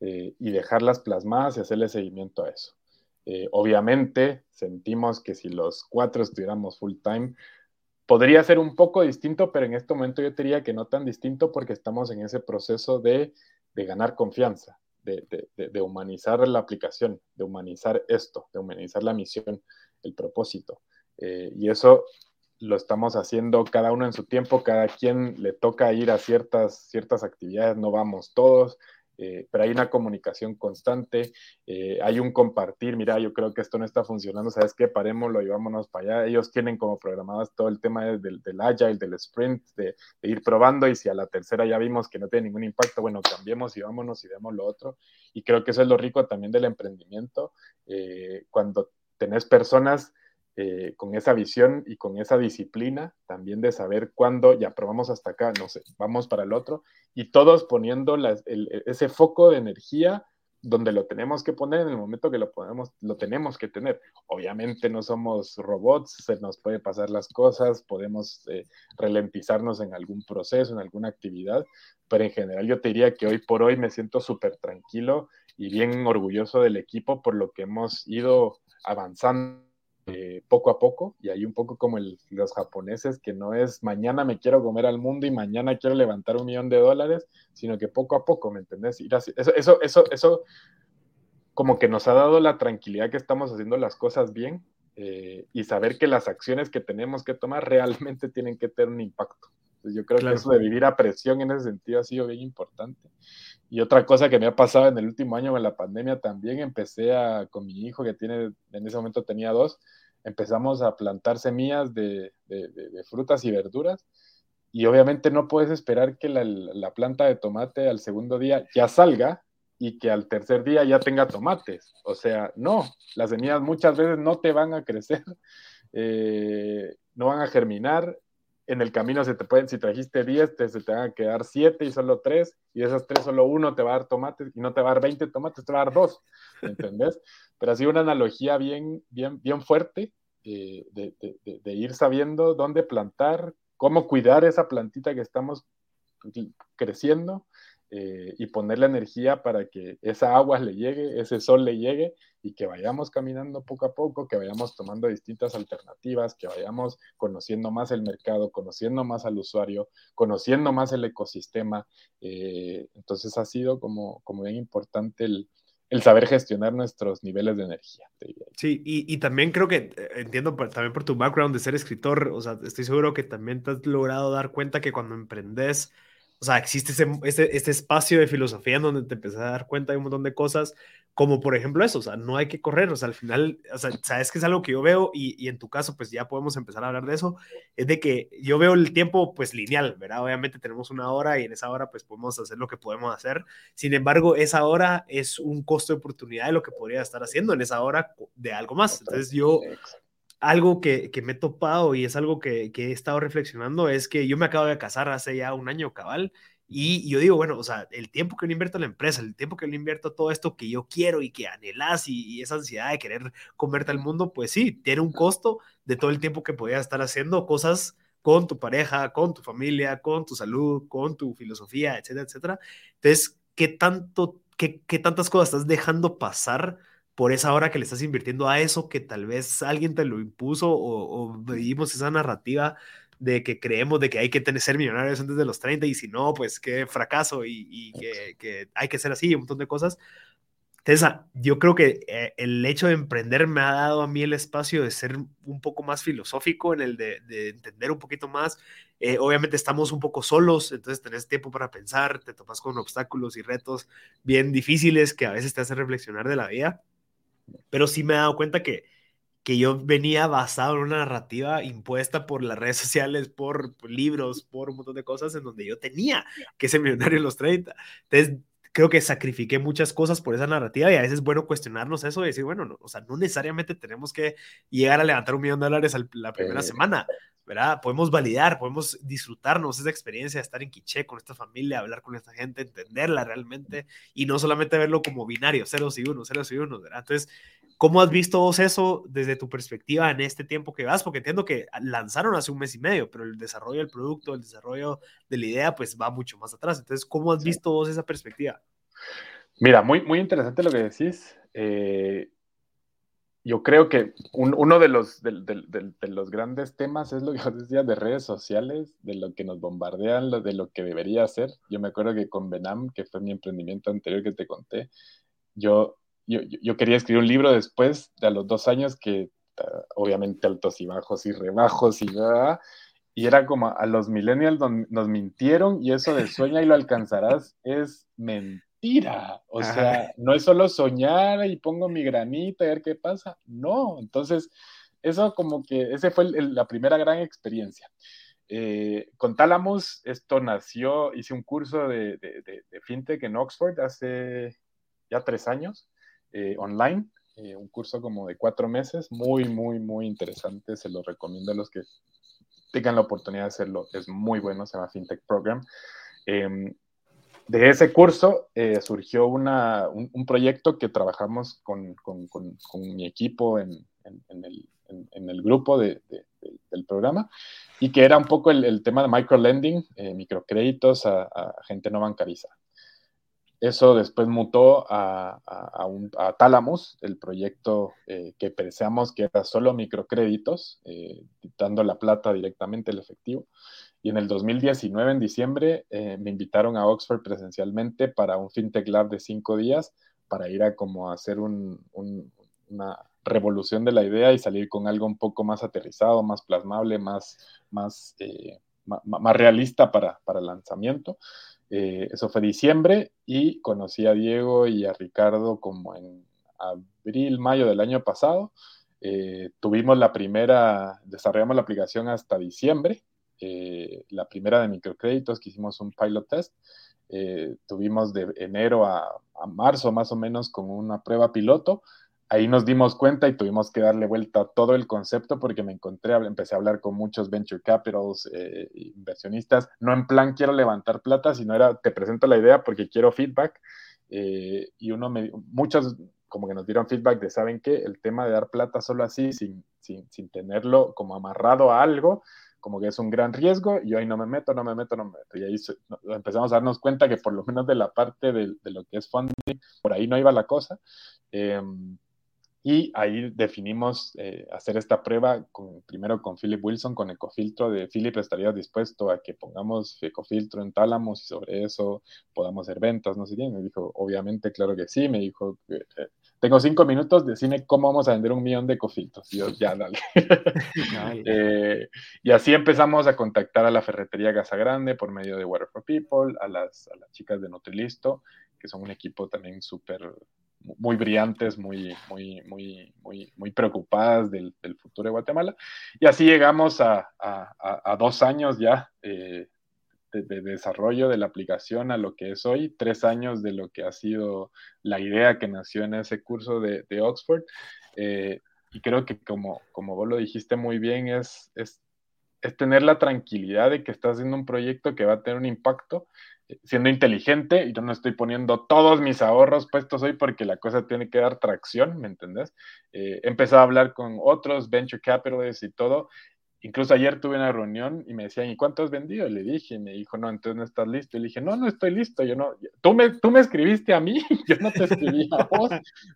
eh, y dejarlas plasmadas y hacerle seguimiento a eso. Eh, obviamente, sentimos que si los cuatro estuviéramos full time, podría ser un poco distinto, pero en este momento yo diría que no tan distinto porque estamos en ese proceso de, de ganar confianza, de, de, humanizar la aplicación, de humanizar esto, de humanizar la misión, el propósito. Eh, y eso lo estamos haciendo cada uno en su tiempo, cada quien le toca ir a ciertas, ciertas actividades, no vamos todos, eh, pero hay una comunicación constante, eh, hay un compartir, mira, yo creo que esto no está funcionando, ¿sabes qué? Parémoslo y vámonos para allá. Ellos tienen como programadas todo el tema del, del agile, del sprint, de, ir probando y si a la tercera ya vimos que no tiene ningún impacto, bueno, cambiemos y vámonos y demos lo otro. Y creo que eso es lo rico también del emprendimiento, eh, cuando tenés personas eh, con esa visión y con esa disciplina también de saber cuándo ya probamos hasta acá, no sé, vamos para el otro, y todos poniendo ese foco de energía donde lo tenemos que poner en el momento que lo podemos, lo tenemos que tener. Obviamente no somos robots, se nos puede pasar las cosas, podemos eh, ralentizarnos en algún proceso, en alguna actividad, pero en general yo te diría que hoy por hoy me siento súper tranquilo y bien orgulloso del equipo por lo que hemos ido avanzando eh, poco a poco, y hay un poco como los japoneses, que no es mañana me quiero comer al mundo y mañana quiero levantar un millón de dólares, sino que poco a poco, ¿me entendés? Eso, eso, eso, eso como que nos ha dado la tranquilidad que estamos haciendo las cosas bien eh, y saber que las acciones que tenemos que tomar realmente tienen que tener un impacto. yo creo que eso de vivir a presión en ese sentido ha sido bien importante. Y otra cosa que me ha pasado en el último año con la pandemia también, empecé a, con mi hijo que tiene, en ese momento tenía dos, empezamos a plantar semillas de, frutas y verduras. Y obviamente no puedes esperar que la, la, planta de tomate al segundo día ya salga y que al tercer día ya tenga tomates. O sea, no, las semillas muchas veces no te van a crecer, eh, no van a germinar en el camino se te pueden, si trajiste 10, te, se te van a quedar 7 y solo 3, y de esas 3 solo uno te va a dar tomates, y no te va a dar 20 tomates, te va a dar 2, ¿entendés? Pero así una analogía bien, bien, bien fuerte eh, de, ir sabiendo dónde plantar, cómo cuidar esa plantita que estamos creciendo, eh, y poner la energía para que esa agua le llegue, ese sol le llegue y que vayamos caminando poco a poco, que vayamos tomando distintas alternativas, que vayamos conociendo más el mercado, conociendo más al usuario, conociendo más el ecosistema. Eh, entonces ha sido como, como bien importante el, el saber gestionar nuestros niveles de energía. Sí, y, y, también creo que eh, entiendo también por tu background de ser escritor, o sea, estoy seguro que también te has logrado dar cuenta que cuando emprendes, o sea, existe ese, este, este, espacio de filosofía en donde te empiezas a dar cuenta de un montón de cosas, como por ejemplo eso, o sea, no hay que correr, o sea, al final, o sea, sabes que es algo que yo veo y, y, en tu caso, pues ya podemos empezar a hablar de eso, es de que yo veo el tiempo pues lineal, ¿verdad? Obviamente tenemos una hora y en esa hora pues podemos hacer lo que podemos hacer, sin embargo, esa hora es un costo de oportunidad de lo que podría estar haciendo en esa hora de algo más. Entonces yo algo que, que, me he topado y es algo que, que, he estado reflexionando es que yo me acabo de casar hace ya un año cabal y yo digo, bueno, o sea, el tiempo que le invierto a la empresa, el tiempo que le invierto a todo esto que yo quiero y que anhelas y, y, esa ansiedad de querer comerte al mundo, pues sí, tiene un costo de todo el tiempo que podías estar haciendo cosas con tu pareja, con tu familia, con tu salud, con tu filosofía, etcétera, etcétera. Entonces, ¿qué tanto, qué, qué tantas cosas estás dejando pasar? Por esa hora que le estás invirtiendo a eso que tal vez alguien te lo impuso o, o vivimos esa narrativa de que creemos de que hay que tener, ser millonarios antes de los 30 y si no, pues qué fracaso y, y que, que, hay que ser así, un montón de cosas. Entonces, yo creo que eh, el hecho de emprender me ha dado a mí el espacio de ser un poco más filosófico en el de, de entender un poquito más. Eh, obviamente estamos un poco solos, entonces tenés tiempo para pensar, te topas con obstáculos y retos bien difíciles que a veces te hacen reflexionar de la vida pero sí me he dado cuenta que, que yo venía basado en una narrativa impuesta por las redes sociales, por, libros, por un montón de cosas en donde yo tenía que ser millonario en los 30. Entonces, creo que sacrifiqué muchas cosas por esa narrativa y a veces es bueno cuestionarnos eso y decir, bueno, no, o sea, no necesariamente tenemos que llegar a levantar un millón de dólares la primera semana, ¿verdad? Podemos validar, podemos disfrutarnos esa experiencia de estar en Quiché con esta familia, hablar con esta gente, entenderla realmente y no solamente verlo como binario, ceros y unos, ceros y unos, ¿verdad? Entonces, ¿cómo has visto vos eso desde tu perspectiva en este tiempo que vas? Porque entiendo que lanzaron hace un mes y medio, pero el desarrollo del producto, el desarrollo de la idea, pues va mucho más atrás. Entonces, ¿cómo has visto vos esa perspectiva? Mira, muy, muy interesante lo que decís. Eh, yo creo que uno de los, de, los grandes temas es lo que decía de redes sociales, de lo que nos bombardean, lo, de lo que debería ser. Yo me acuerdo que con Benam, que fue mi emprendimiento anterior que te conté, yo, yo, quería escribir un libro después de los dos años que ah, obviamente altos y bajos y rebajos y nada. Y era como a los millennials nos mintieron y eso de sueña y lo alcanzarás es mentira Tira, O sea, no es solo soñar y pongo mi granita y ver qué pasa. No, entonces, eso como que, ese fue la primera gran experiencia. Eh, con Talamus, esto nació, hice un curso de, fintech en Oxford hace ya tres años, eh, online, eh, un curso como de cuatro meses, muy, muy, muy interesante, se lo recomiendo a los que tengan la oportunidad de hacerlo, es muy bueno, se llama FinTech Program. De ese curso eh, surgió un, proyecto que trabajamos con, mi equipo en, el, grupo de, del programa y que era un poco el, tema de microlending, eh, microcréditos a, gente no bancariza. Eso después mutó a, a, Talamus, el proyecto eh, que pensamos que era solo microcréditos, dando la plata directamente el efectivo. Y en el 2019, en diciembre, eh, me invitaron a Oxford presencialmente para un FinTech Lab de cinco días para ir a como hacer una revolución de la idea y salir con algo un poco más aterrizado, más plasmable, más, más, eh, más, realista para, para el lanzamiento. Eh, eso fue diciembre y conocí a Diego y a Ricardo como en abril, mayo del año pasado. tuvimos la primera, desarrollamos la aplicación hasta diciembre eh, la primera de microcréditos que hicimos un pilot test. Eh, tuvimos de enero a, marzo más o menos con una prueba piloto. Ahí nos dimos cuenta y tuvimos que darle vuelta a todo el concepto porque me encontré, empecé a hablar con muchos venture capitals, eh, inversionistas, no en plan quiero levantar plata, sino era te presento la idea porque quiero feedback. y uno me, muchos como que nos dieron feedback de, ¿saben qué? El tema de dar plata solo así, sin, sin, sin tenerlo como amarrado a algo, como que es un gran riesgo, y ahí no me meto, no me meto, no me meto. Y ahí empezamos a darnos cuenta que por lo menos de la parte de, lo que es funding, por ahí no iba la cosa. Em, y ahí definimos eh, hacer esta prueba con, primero con Philip Wilson, con Ecofiltro, de Philip estaría dispuesto a que pongamos Ecofiltro en Tálamos y sobre eso podamos hacer ventas, no sé qué. Me dijo, obviamente, claro que sí. Me dijo, eh, tengo cinco minutos, decime cómo vamos a vender un millón de ecofiltros. Y yo, ya, dale. Eh, y así empezamos a contactar a la ferretería Casa Grande por medio de Water for People, a las, a las chicas de Nutrilisto, que son un equipo también súper, muy brillantes, muy, muy, muy, muy, muy preocupadas del, del, futuro de Guatemala. Y así llegamos a, a, a dos años ya eh, de, desarrollo de la aplicación a lo que es hoy, tres años de lo que ha sido la idea que nació en ese curso de, Oxford. Eh, y creo que como, como vos lo dijiste muy bien, es, es, es, tener la tranquilidad de que estás haciendo un proyecto que va a tener un impacto, eh, siendo inteligente, y yo no estoy poniendo todos mis ahorros puestos hoy porque la cosa tiene que dar tracción, ¿me entendés? Eh, empezado a hablar con otros venture capitalists y todo, Incluso ayer tuve una reunión y me decían, ¿y cuánto has vendido? le dije, y me dijo, no, entonces no estás listo. Y le dije, no, no estoy listo. Yo no, tú me, tú me escribiste a mí, yo no te escribí a vos,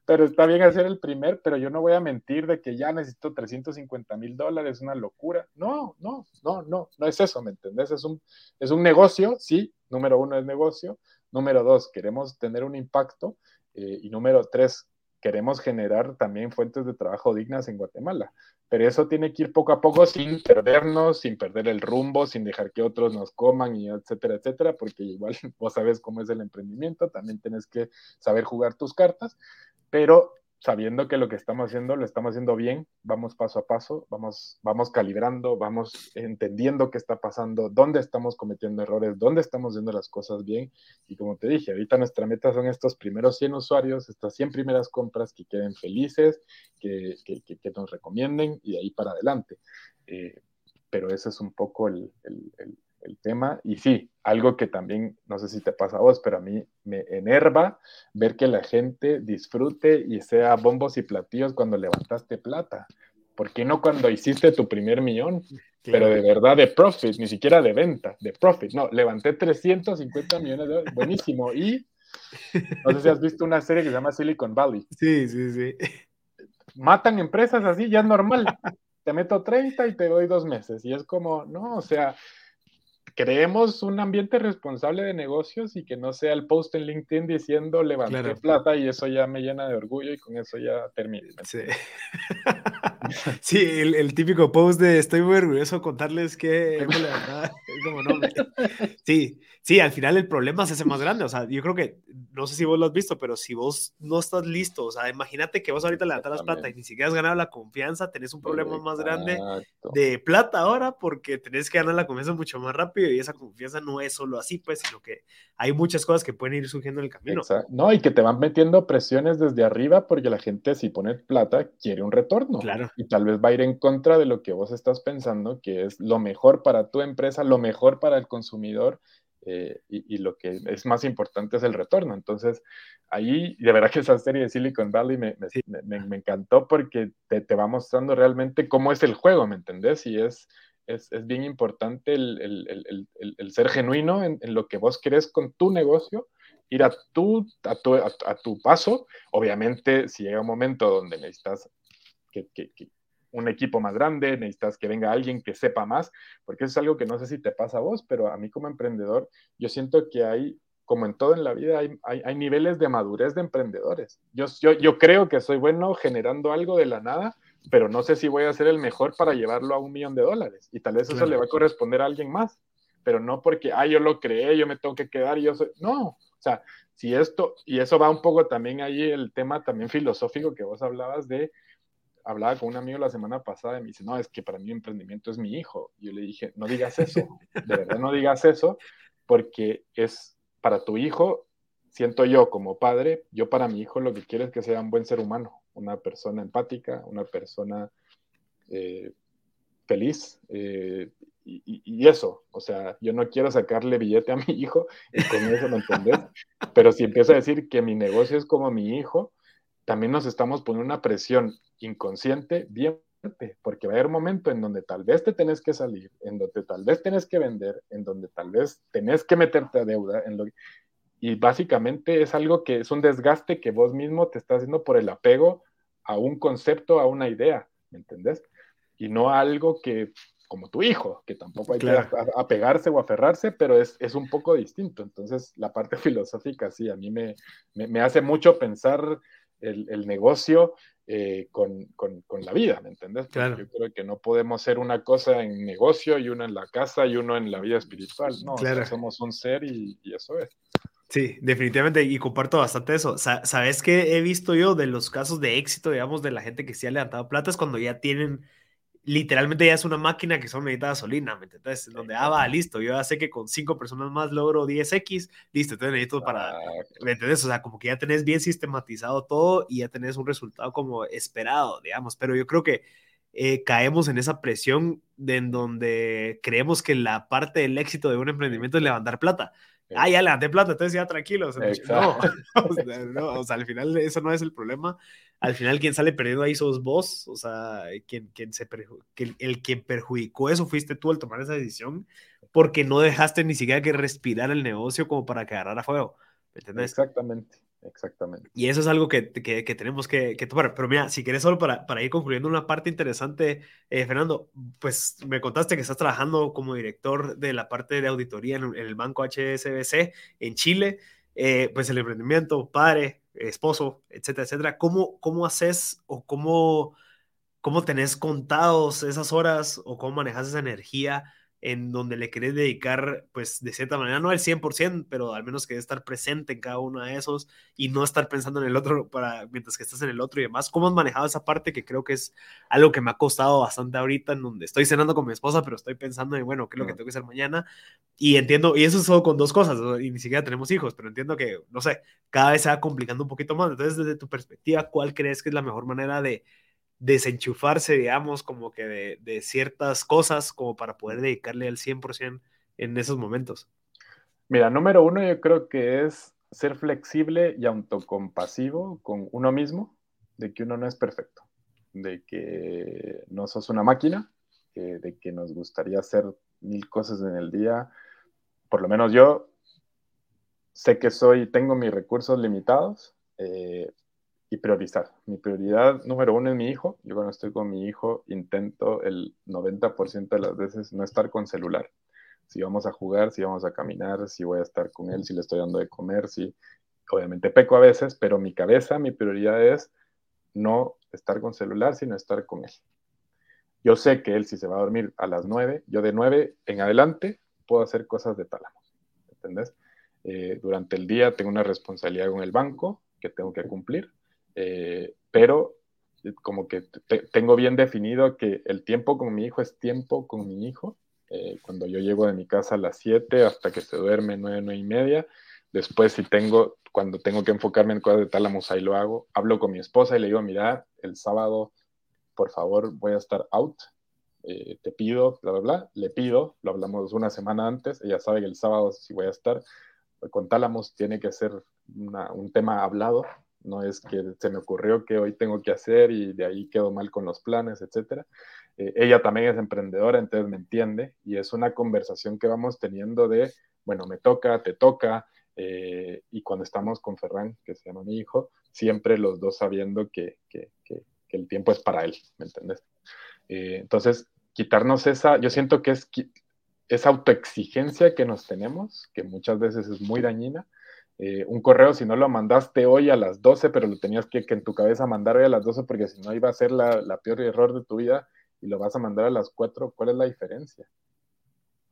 pero está bien hacer el primer, pero yo no voy a mentir de que ya necesito 350 mil dólares, una locura. No, no, no, no, no es eso, ¿me entendés? Es un, es un negocio, sí, número uno es negocio. Número dos, queremos tener un impacto. Eh, y número tres, queremos generar también fuentes de trabajo dignas en Guatemala. Pero eso tiene que ir poco a poco sin perdernos, sin perder el rumbo, sin dejar que otros nos coman y etcétera, etcétera, porque igual vos sabes cómo es el emprendimiento, también tienes que saber jugar tus cartas, pero sabiendo que lo que estamos haciendo lo estamos haciendo bien, vamos paso a paso, vamos, vamos calibrando, vamos entendiendo qué está pasando, dónde estamos cometiendo errores, dónde estamos haciendo las cosas bien. Y como te dije, ahorita nuestra meta son estos primeros 100 usuarios, estas 100 primeras compras que queden felices, que, que, que, nos recomienden y de ahí para adelante. Eh, pero ese es un poco el, el, tema. Y sí, algo que también, no sé si te pasa a vos, pero a mí me enerva ver que la gente disfrute y sea bombos y platillos cuando levantaste plata. ¿Por qué no cuando hiciste tu primer millón? Pero de verdad de profit, ni siquiera de venta, de profit. No, levanté 350 millones de dólares. Buenísimo. Y no sé si has visto una serie que se llama Silicon Valley. Sí, sí, sí. Matan empresas así, ya es normal. Te meto 30 y te doy dos meses. Y es como, no, o sea, creemos un ambiente responsable de negocios y que no sea el post en LinkedIn diciendo levanté plata y eso ya me llena de orgullo y con eso ya termino. Sí, sí el, típico post de estoy muy orgulloso contarles que es como no, sí, sí, al final el problema se hace más grande, o sea, yo creo que, no sé si vos lo has visto, pero si vos no estás listo, o sea, imagínate que vos ahorita levantas las plata y ni siquiera has ganado la confianza, tenés un problema más grande de plata ahora porque tenés que ganar la confianza mucho más rápido y esa confianza no es solo así, pues, sino que hay muchas cosas que pueden ir surgiendo en el camino. No, y que te van metiendo presiones desde arriba porque la gente si pone plata quiere un retorno. Claro. Y tal vez va a ir en contra de lo que vos estás pensando, que es lo mejor para tu empresa, lo mejor para el consumidor. Eh, y, lo que es más importante es el retorno. Entonces, ahí, de verdad que esa serie de Silicon Valley me, me, me, encantó porque te, te, va mostrando realmente cómo es el juego, ¿me entendés? Y es, es, bien importante el, ser genuino en, lo que vos querés con tu negocio, ir a tu, a tu, paso. Obviamente, si llega un momento donde necesitas que, un equipo más grande, necesitas que venga alguien que sepa más, porque eso es algo que no sé si te pasa a vos, pero a mí como emprendedor, yo siento que hay como en todo en la vida, hay, niveles de madurez de emprendedores. Yo, yo, yo, creo que soy bueno generando algo de la nada, pero no sé si voy a ser el mejor para llevarlo a un millón de dólares. Y tal vez eso le va a corresponder a alguien más, pero no porque, ah, yo lo creé, yo me tengo que quedar y yo soy. No, o sea, si esto, y eso va un poco también ahí el tema también filosófico que vos hablabas de, hablaba con un amigo la semana pasada y me dice, no, es que para mí emprendimiento es mi hijo. Y yo le dije, no digas eso, de verdad no digas eso, porque es para tu hijo, siento yo como padre, yo para mi hijo lo que quiero es que sea un buen ser humano una persona empática, una persona eh, feliz. Eh, y, eso, o sea, yo no quiero sacarle billete a mi hijo, y con eso lo entendés, pero si empiezo a decir que mi negocio es como mi hijo, también nos estamos poniendo una presión inconsciente bien fuerte, porque va a haber un momento en donde tal vez te tenés que salir, en donde tal vez tenés que vender, en donde tal vez tenés que meterte a deuda, en lo, y básicamente es algo que es un desgaste que vos mismo te estás haciendo por el apego a un concepto, a una idea, ¿me entendés? Y no a algo que, como tu hijo, que tampoco hay que apegarse o aferrarse, pero es, es, un poco distinto. Entonces, la parte filosófica, sí, a mí me, me, hace mucho pensar el, el negocio eh, con, con, con, la vida, ¿me entendés? Claro. Yo creo que no podemos ser una cosa en negocio y una en la casa y uno en la vida espiritual, no, claro. somos un ser y, y eso es. Sí, definitivamente, y comparto bastante eso. ¿Sabes qué he visto yo de los casos de éxito, digamos, de la gente que se ha levantado plata? Es cuando ya tienen, literalmente ya es una máquina que solo necesita gasolina, ¿me entiendes? Donde, ah, va, listo, yo ya sé que con cinco personas más logro 10X, listo, entonces necesito para, ¿me entiendes? O sea, como que ya tenés bien sistematizado todo y ya tenés un resultado como esperado, digamos, pero yo creo que eh, caemos en esa presión de en donde creemos que la parte del éxito de un emprendimiento es levantar plata ah, ya levanté plata, entonces ya tranquilo. no, no, o sea, al final eso no es el problema. Al final quien sale perdiendo ahí sos vos, o sea, quien, quien se que el que perjudicó eso fuiste tú al tomar esa decisión, porque no dejaste ni siquiera que respirar el negocio como para que agarrara fuego. ¿Me entiendes? Exactamente. Exactamente. Y eso es algo que, que, que tenemos que, que, tomar. Pero mira, si quieres solo para, para ir concluyendo una parte interesante, eh, Fernando, pues me contaste que estás trabajando como director de la parte de auditoría en, el banco HSBC en Chile, eh, pues el emprendimiento, padre, esposo, etcétera, etcétera. ¿Cómo, cómo haces o cómo, cómo tenés contados esas horas o cómo manejas esa energía? En donde le querés dedicar, pues de cierta manera, no el 100%, pero al menos que estar presente en cada uno de esos y no estar pensando en el otro para, mientras que estás en el otro y demás. ¿Cómo has manejado esa parte que creo que es algo que me ha costado bastante ahorita, en donde estoy cenando con mi esposa, pero estoy pensando en, bueno, qué es lo que tengo que hacer mañana? Y entiendo, y eso es solo con dos cosas, y ni siquiera tenemos hijos, pero entiendo que, no sé, cada vez se va complicando un poquito más. Entonces, desde tu perspectiva, ¿cuál crees que es la mejor manera de desenchufarse, digamos, como que de, ciertas cosas como para poder dedicarle al 100% en esos momentos? Mira, número uno yo creo que es ser flexible y autocompasivo con uno mismo, de que uno no es perfecto, de que no sos una máquina, de que nos gustaría hacer mil cosas en el día. Por lo menos yo sé que soy, tengo mis recursos limitados, eh, y priorizar. Mi prioridad número uno es mi hijo. Yo cuando estoy con mi hijo intento el 90% de las veces no estar con celular. Si vamos a jugar, si vamos a caminar, si voy a estar con él, si le estoy dando de comer, si obviamente peco a veces, pero mi cabeza, mi prioridad es no estar con celular, sino estar con él. Yo sé que él si se va a dormir a las 9, yo de 9 en adelante puedo hacer cosas de tálamo. ¿Entendés? Eh, durante el día tengo una responsabilidad con el banco que tengo que cumplir eh, pero eh, como que tengo bien definido que el tiempo con mi hijo es tiempo con mi hijo. Eh, cuando yo llego de mi casa a las 7 hasta que se duerme 9, 9 y media. Después si tengo, cuando tengo que enfocarme en cosas de tálamos, ahí lo hago. Hablo con mi esposa y le digo, mira, el sábado, por favor, voy a estar out. te pido, bla, bla, bla. Le pido, lo hablamos una semana antes. Ella sabe que el sábado sí voy a estar. Con tálamos tiene que ser un tema hablado no es que se me ocurrió que hoy tengo que hacer y de ahí quedo mal con los planes, etc. Eh, ella también es emprendedora, entonces me entiende y es una conversación que vamos teniendo de, bueno, me toca, te toca, eh, y cuando estamos con Ferran, que se llama mi hijo, siempre los dos sabiendo que, el tiempo es para él, ¿me entiendes? Eh, entonces, quitarnos esa, yo siento que es esa autoexigencia que nos tenemos, que muchas veces es muy dañina, eh, un correo, si no lo mandaste hoy a las 12, pero lo tenías que, en tu cabeza mandar hoy a las 12 porque si no iba a ser la, la peor error de tu vida y lo vas a mandar a las 4, ¿cuál es la diferencia?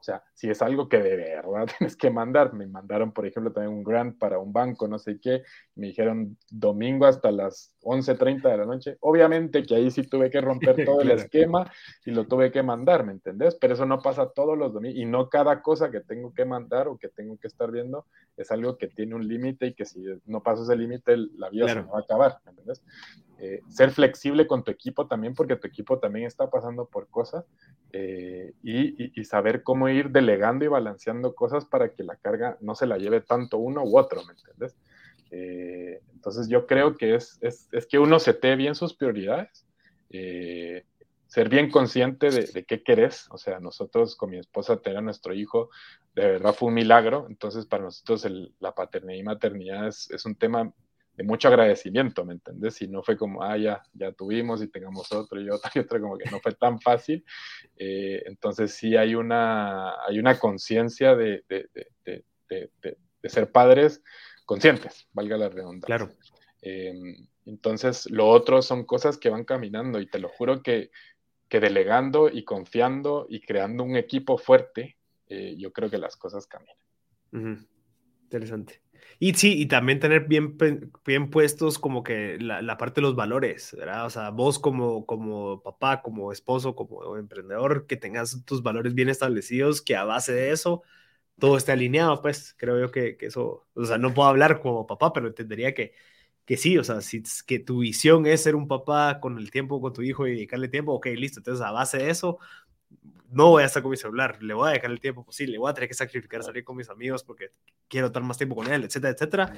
O sea, si es algo que de verdad tienes que mandar, me mandaron, por ejemplo, también un grant para un banco, no sé qué, me dijeron domingo hasta las 11.30 de la noche. Obviamente que ahí sí tuve que romper todo el esquema y lo tuve que mandar, ¿me entendés? Pero eso no pasa todos los domingos y no cada cosa que tengo que mandar o que tengo que estar viendo es algo que tiene un límite y que si no paso ese límite, la vida se me va a acabar, ¿me entendés? Eh, ser flexible con tu equipo también, porque tu equipo también está pasando por cosas, eh, y, saber cómo ir delegando y balanceando cosas para que la carga no se la lleve tanto uno u otro, ¿me entiendes? Eh, entonces yo creo que es, es, es, que uno se bien sus prioridades, ser bien consciente de, de, qué querés, o sea, nosotros con mi esposa tener a nuestro hijo, de verdad fue un milagro, entonces para nosotros la paternidad y maternidad es, es un tema de mucho agradecimiento, ¿me entendés? Y no fue como, ah, ya, ya tuvimos y tengamos otro y otro y otro, como que no fue tan fácil. Eh, entonces sí hay una, hay una conciencia de, de, de, de, ser padres conscientes, valga la redundancia. Claro. Em, entonces, lo otro son cosas que van caminando y te lo juro que, que delegando y confiando y creando un equipo fuerte, eh, yo creo que las cosas caminan. Interesante. Y sí, y también tener bien, bien puestos como que la, la, parte de los valores, ¿verdad? O sea, vos como, como papá, como esposo, como emprendedor, que tengas tus valores bien establecidos, que a base de eso todo esté alineado, pues creo yo que, que eso, o sea, no puedo hablar como papá, pero entendería que, que sí, o sea, si que tu visión es ser un papá con el tiempo con tu hijo y dedicarle tiempo, ok, listo, entonces a base de eso, no voy a estar con mi celular, le voy a dejar el tiempo posible, voy a tener que sacrificar salir con mis amigos porque quiero estar más tiempo con él, etcétera, etcétera.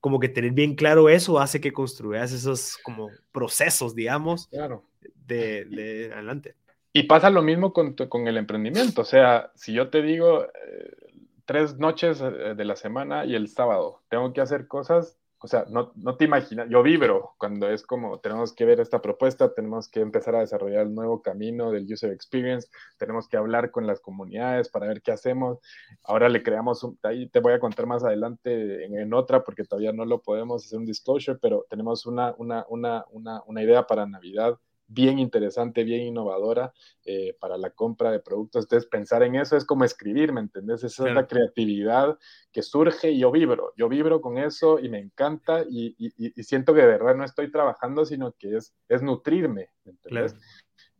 Como que tener bien claro eso hace que construyas esos como procesos, digamos, claro. de, de adelante. Y pasa lo mismo con, con, el emprendimiento, o sea, si yo te digo eh, tres noches eh, de la semana y el sábado tengo que hacer cosas, o sea, no, no, te imaginas, yo vibro cuando es como tenemos que ver esta propuesta, tenemos que empezar a desarrollar el nuevo camino del user experience, tenemos que hablar con las comunidades para ver qué hacemos. Ahora le creamos, un, ahí te voy a contar más adelante en, en, otra porque todavía no lo podemos hacer un disclosure, pero tenemos una, una, una, una idea para Navidad bien interesante, bien innovadora eh, para la compra de productos. Entonces, pensar en eso es como escribir, ¿me entendés? Esa es la creatividad que surge y yo vibro, yo vibro con eso y me encanta y, siento que de verdad no estoy trabajando, sino que es, es nutrirme, ¿me entendés?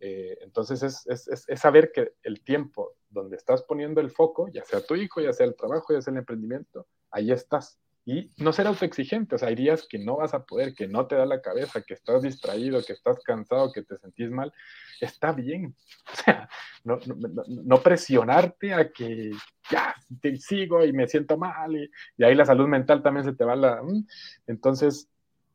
Eh, entonces, es, es, es, saber que el tiempo donde estás poniendo el foco, ya sea tu hijo, ya sea el trabajo, ya sea el emprendimiento, ahí estás. Y no ser autoexigente, o sea, hay días que no vas a poder, que no te da la cabeza, que estás distraído, que estás cansado, que te sentís mal, está bien. O sea, no, no, presionarte a que ya te sigo y me siento mal y, ahí la salud mental también se te va la... Mm. Entonces,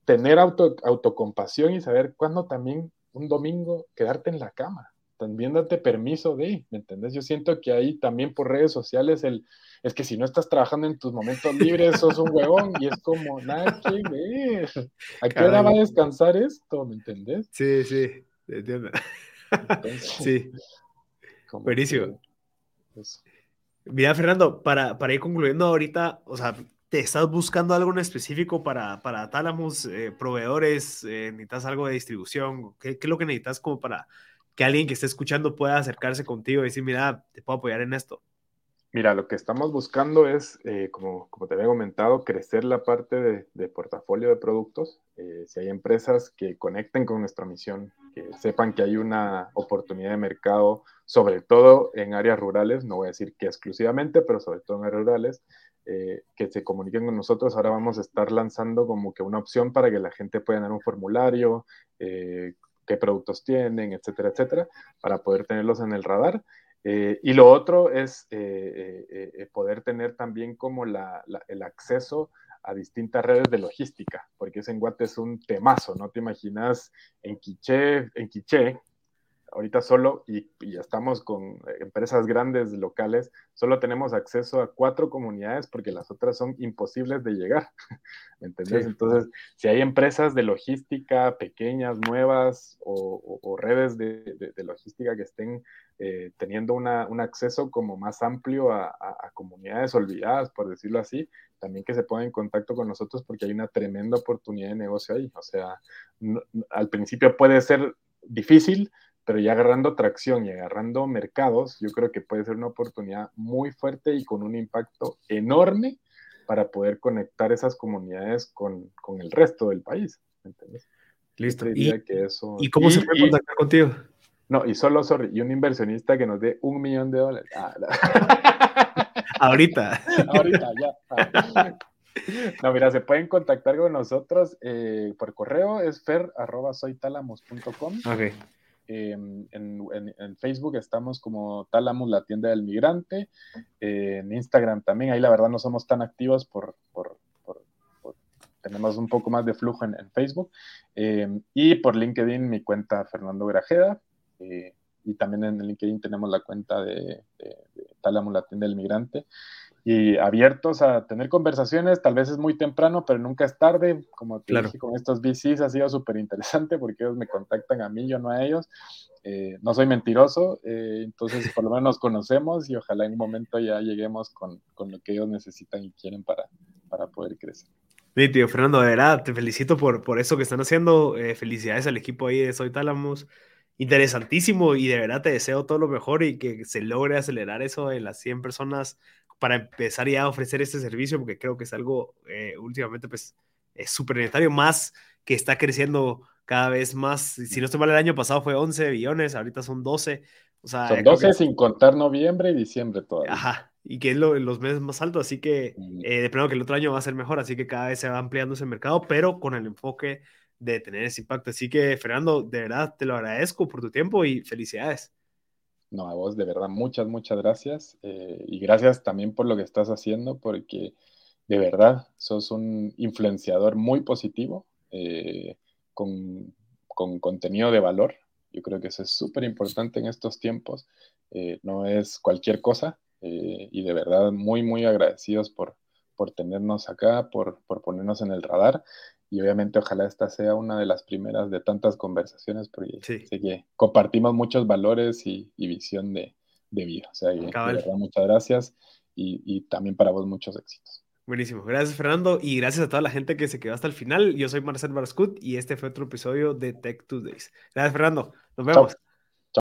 tener auto, autocompasión y saber cuándo también un domingo quedarte en la cama también date permiso de, ¿me entendés? Yo siento que ahí también por redes sociales el, es que si no estás trabajando en tus momentos libres, sos un huevón y es como, nada que ver. ¿A qué hora va a descansar esto? ¿Me entendés? Sí, sí, entiendo. sí. Buenísimo. Mira, Fernando, para, para ir concluyendo ahorita, o sea, ¿te estás buscando algo en específico para, para Talamus, eh, proveedores? Eh, ¿Necesitas algo de distribución? ¿Qué, ¿Qué, es lo que necesitas como para que alguien que esté escuchando pueda acercarse contigo y decir, mira, te puedo apoyar en esto? Mira, lo que estamos buscando es, eh, como, como, te había comentado, crecer la parte de, portafolio de productos. Eh, si hay empresas que conecten con nuestra misión, que sepan que hay una oportunidad de mercado, sobre todo en áreas rurales, no voy a decir que exclusivamente, pero sobre todo en áreas rurales, eh, que se comuniquen con nosotros. Ahora vamos a estar lanzando como que una opción para que la gente pueda dar un formulario, qué productos tienen, etcétera, etcétera, para poder tenerlos en el radar. Eh, y lo otro es eh, eh, poder tener también como el acceso a distintas redes de logística, porque ese en Guate es un temazo, ¿no? Te imaginas en Quiché, en Quiché, ahorita solo, y, ya estamos con empresas grandes locales, solo tenemos acceso a cuatro comunidades porque las otras son imposibles de llegar, ¿me entendés? Entonces, si hay empresas de logística pequeñas, nuevas o, redes de, logística que estén eh, teniendo una, un acceso como más amplio a, comunidades olvidadas, por decirlo así, también que se pongan en contacto con nosotros porque hay una tremenda oportunidad de negocio ahí. O sea, al principio puede ser difícil, pero ya agarrando tracción y agarrando mercados, yo creo que puede ser una oportunidad muy fuerte y con un impacto enorme para poder conectar esas comunidades con, con el resto del país. ¿entiendes? Listo. ¿Y, que eso... ¿Y cómo se puede contactar contigo? No, y solo, sorry, y un inversionista que nos dé un millón de dólares. Ah, Ahorita. Ahorita, ya. No, mira, se pueden contactar con nosotros eh, por correo, es fer.soytalamos.com. Ok. Em, en, Facebook estamos como Talamus, la tienda del migrante. en Instagram también, ahí la verdad no somos tan activos por, tenemos un poco más de flujo en, Facebook. Em, y por LinkedIn mi cuenta Fernando Grajeda. Eh, y también en LinkedIn tenemos la cuenta de, de, Talamus, la tienda del migrante y abiertos a tener conversaciones. Tal vez es muy temprano, pero nunca es tarde. Como te dije, con estos VCs ha sido súper interesante porque ellos me contactan a mí, yo no a ellos. Eh, no soy mentiroso, eh, entonces por lo menos nos conocemos y ojalá en un momento ya lleguemos con, con lo que ellos necesitan y quieren para, para poder crecer. Sí, tío Fernando, de verdad, te felicito por, por eso que están haciendo. Eh, felicidades al equipo ahí de Soy Talamus. Interesantísimo y de verdad te deseo todo lo mejor y que se logre acelerar eso en las 100 personas para empezar ya a ofrecer este servicio, porque creo que es algo eh, últimamente, pues, es súper necesario, más que está creciendo cada vez más. Si no estoy mal, el año pasado fue 11 billones, ahorita son 12. O sea, son 12 sin contar noviembre y diciembre todavía. Ajá, y que es lo, los meses más altos, así que eh, de primero que el otro año va a ser mejor, así que cada vez se va ampliando ese mercado, pero con el enfoque de tener ese impacto. Así que, Fernando, de verdad te lo agradezco por tu tiempo y felicidades. No, a vos de verdad muchas, muchas gracias. Eh, y gracias también por lo que estás haciendo, porque de verdad sos un influenciador muy positivo, eh, con, contenido de valor. Yo creo que eso es súper importante en estos tiempos. Eh, no es cualquier cosa. y de verdad muy, muy agradecidos por, por tenernos acá, por, por ponernos en el radar y obviamente ojalá esta sea una de las primeras de tantas conversaciones porque sé que compartimos muchos valores y, visión de, vida. O sea, de verdad, muchas gracias y, y, también para vos muchos éxitos. Buenísimo. Gracias, Fernando, y gracias a toda la gente que se quedó hasta el final. Yo soy Marcel Barscut y este fue otro episodio de Tech Tuesdays. Gracias, Fernando. Nos vemos.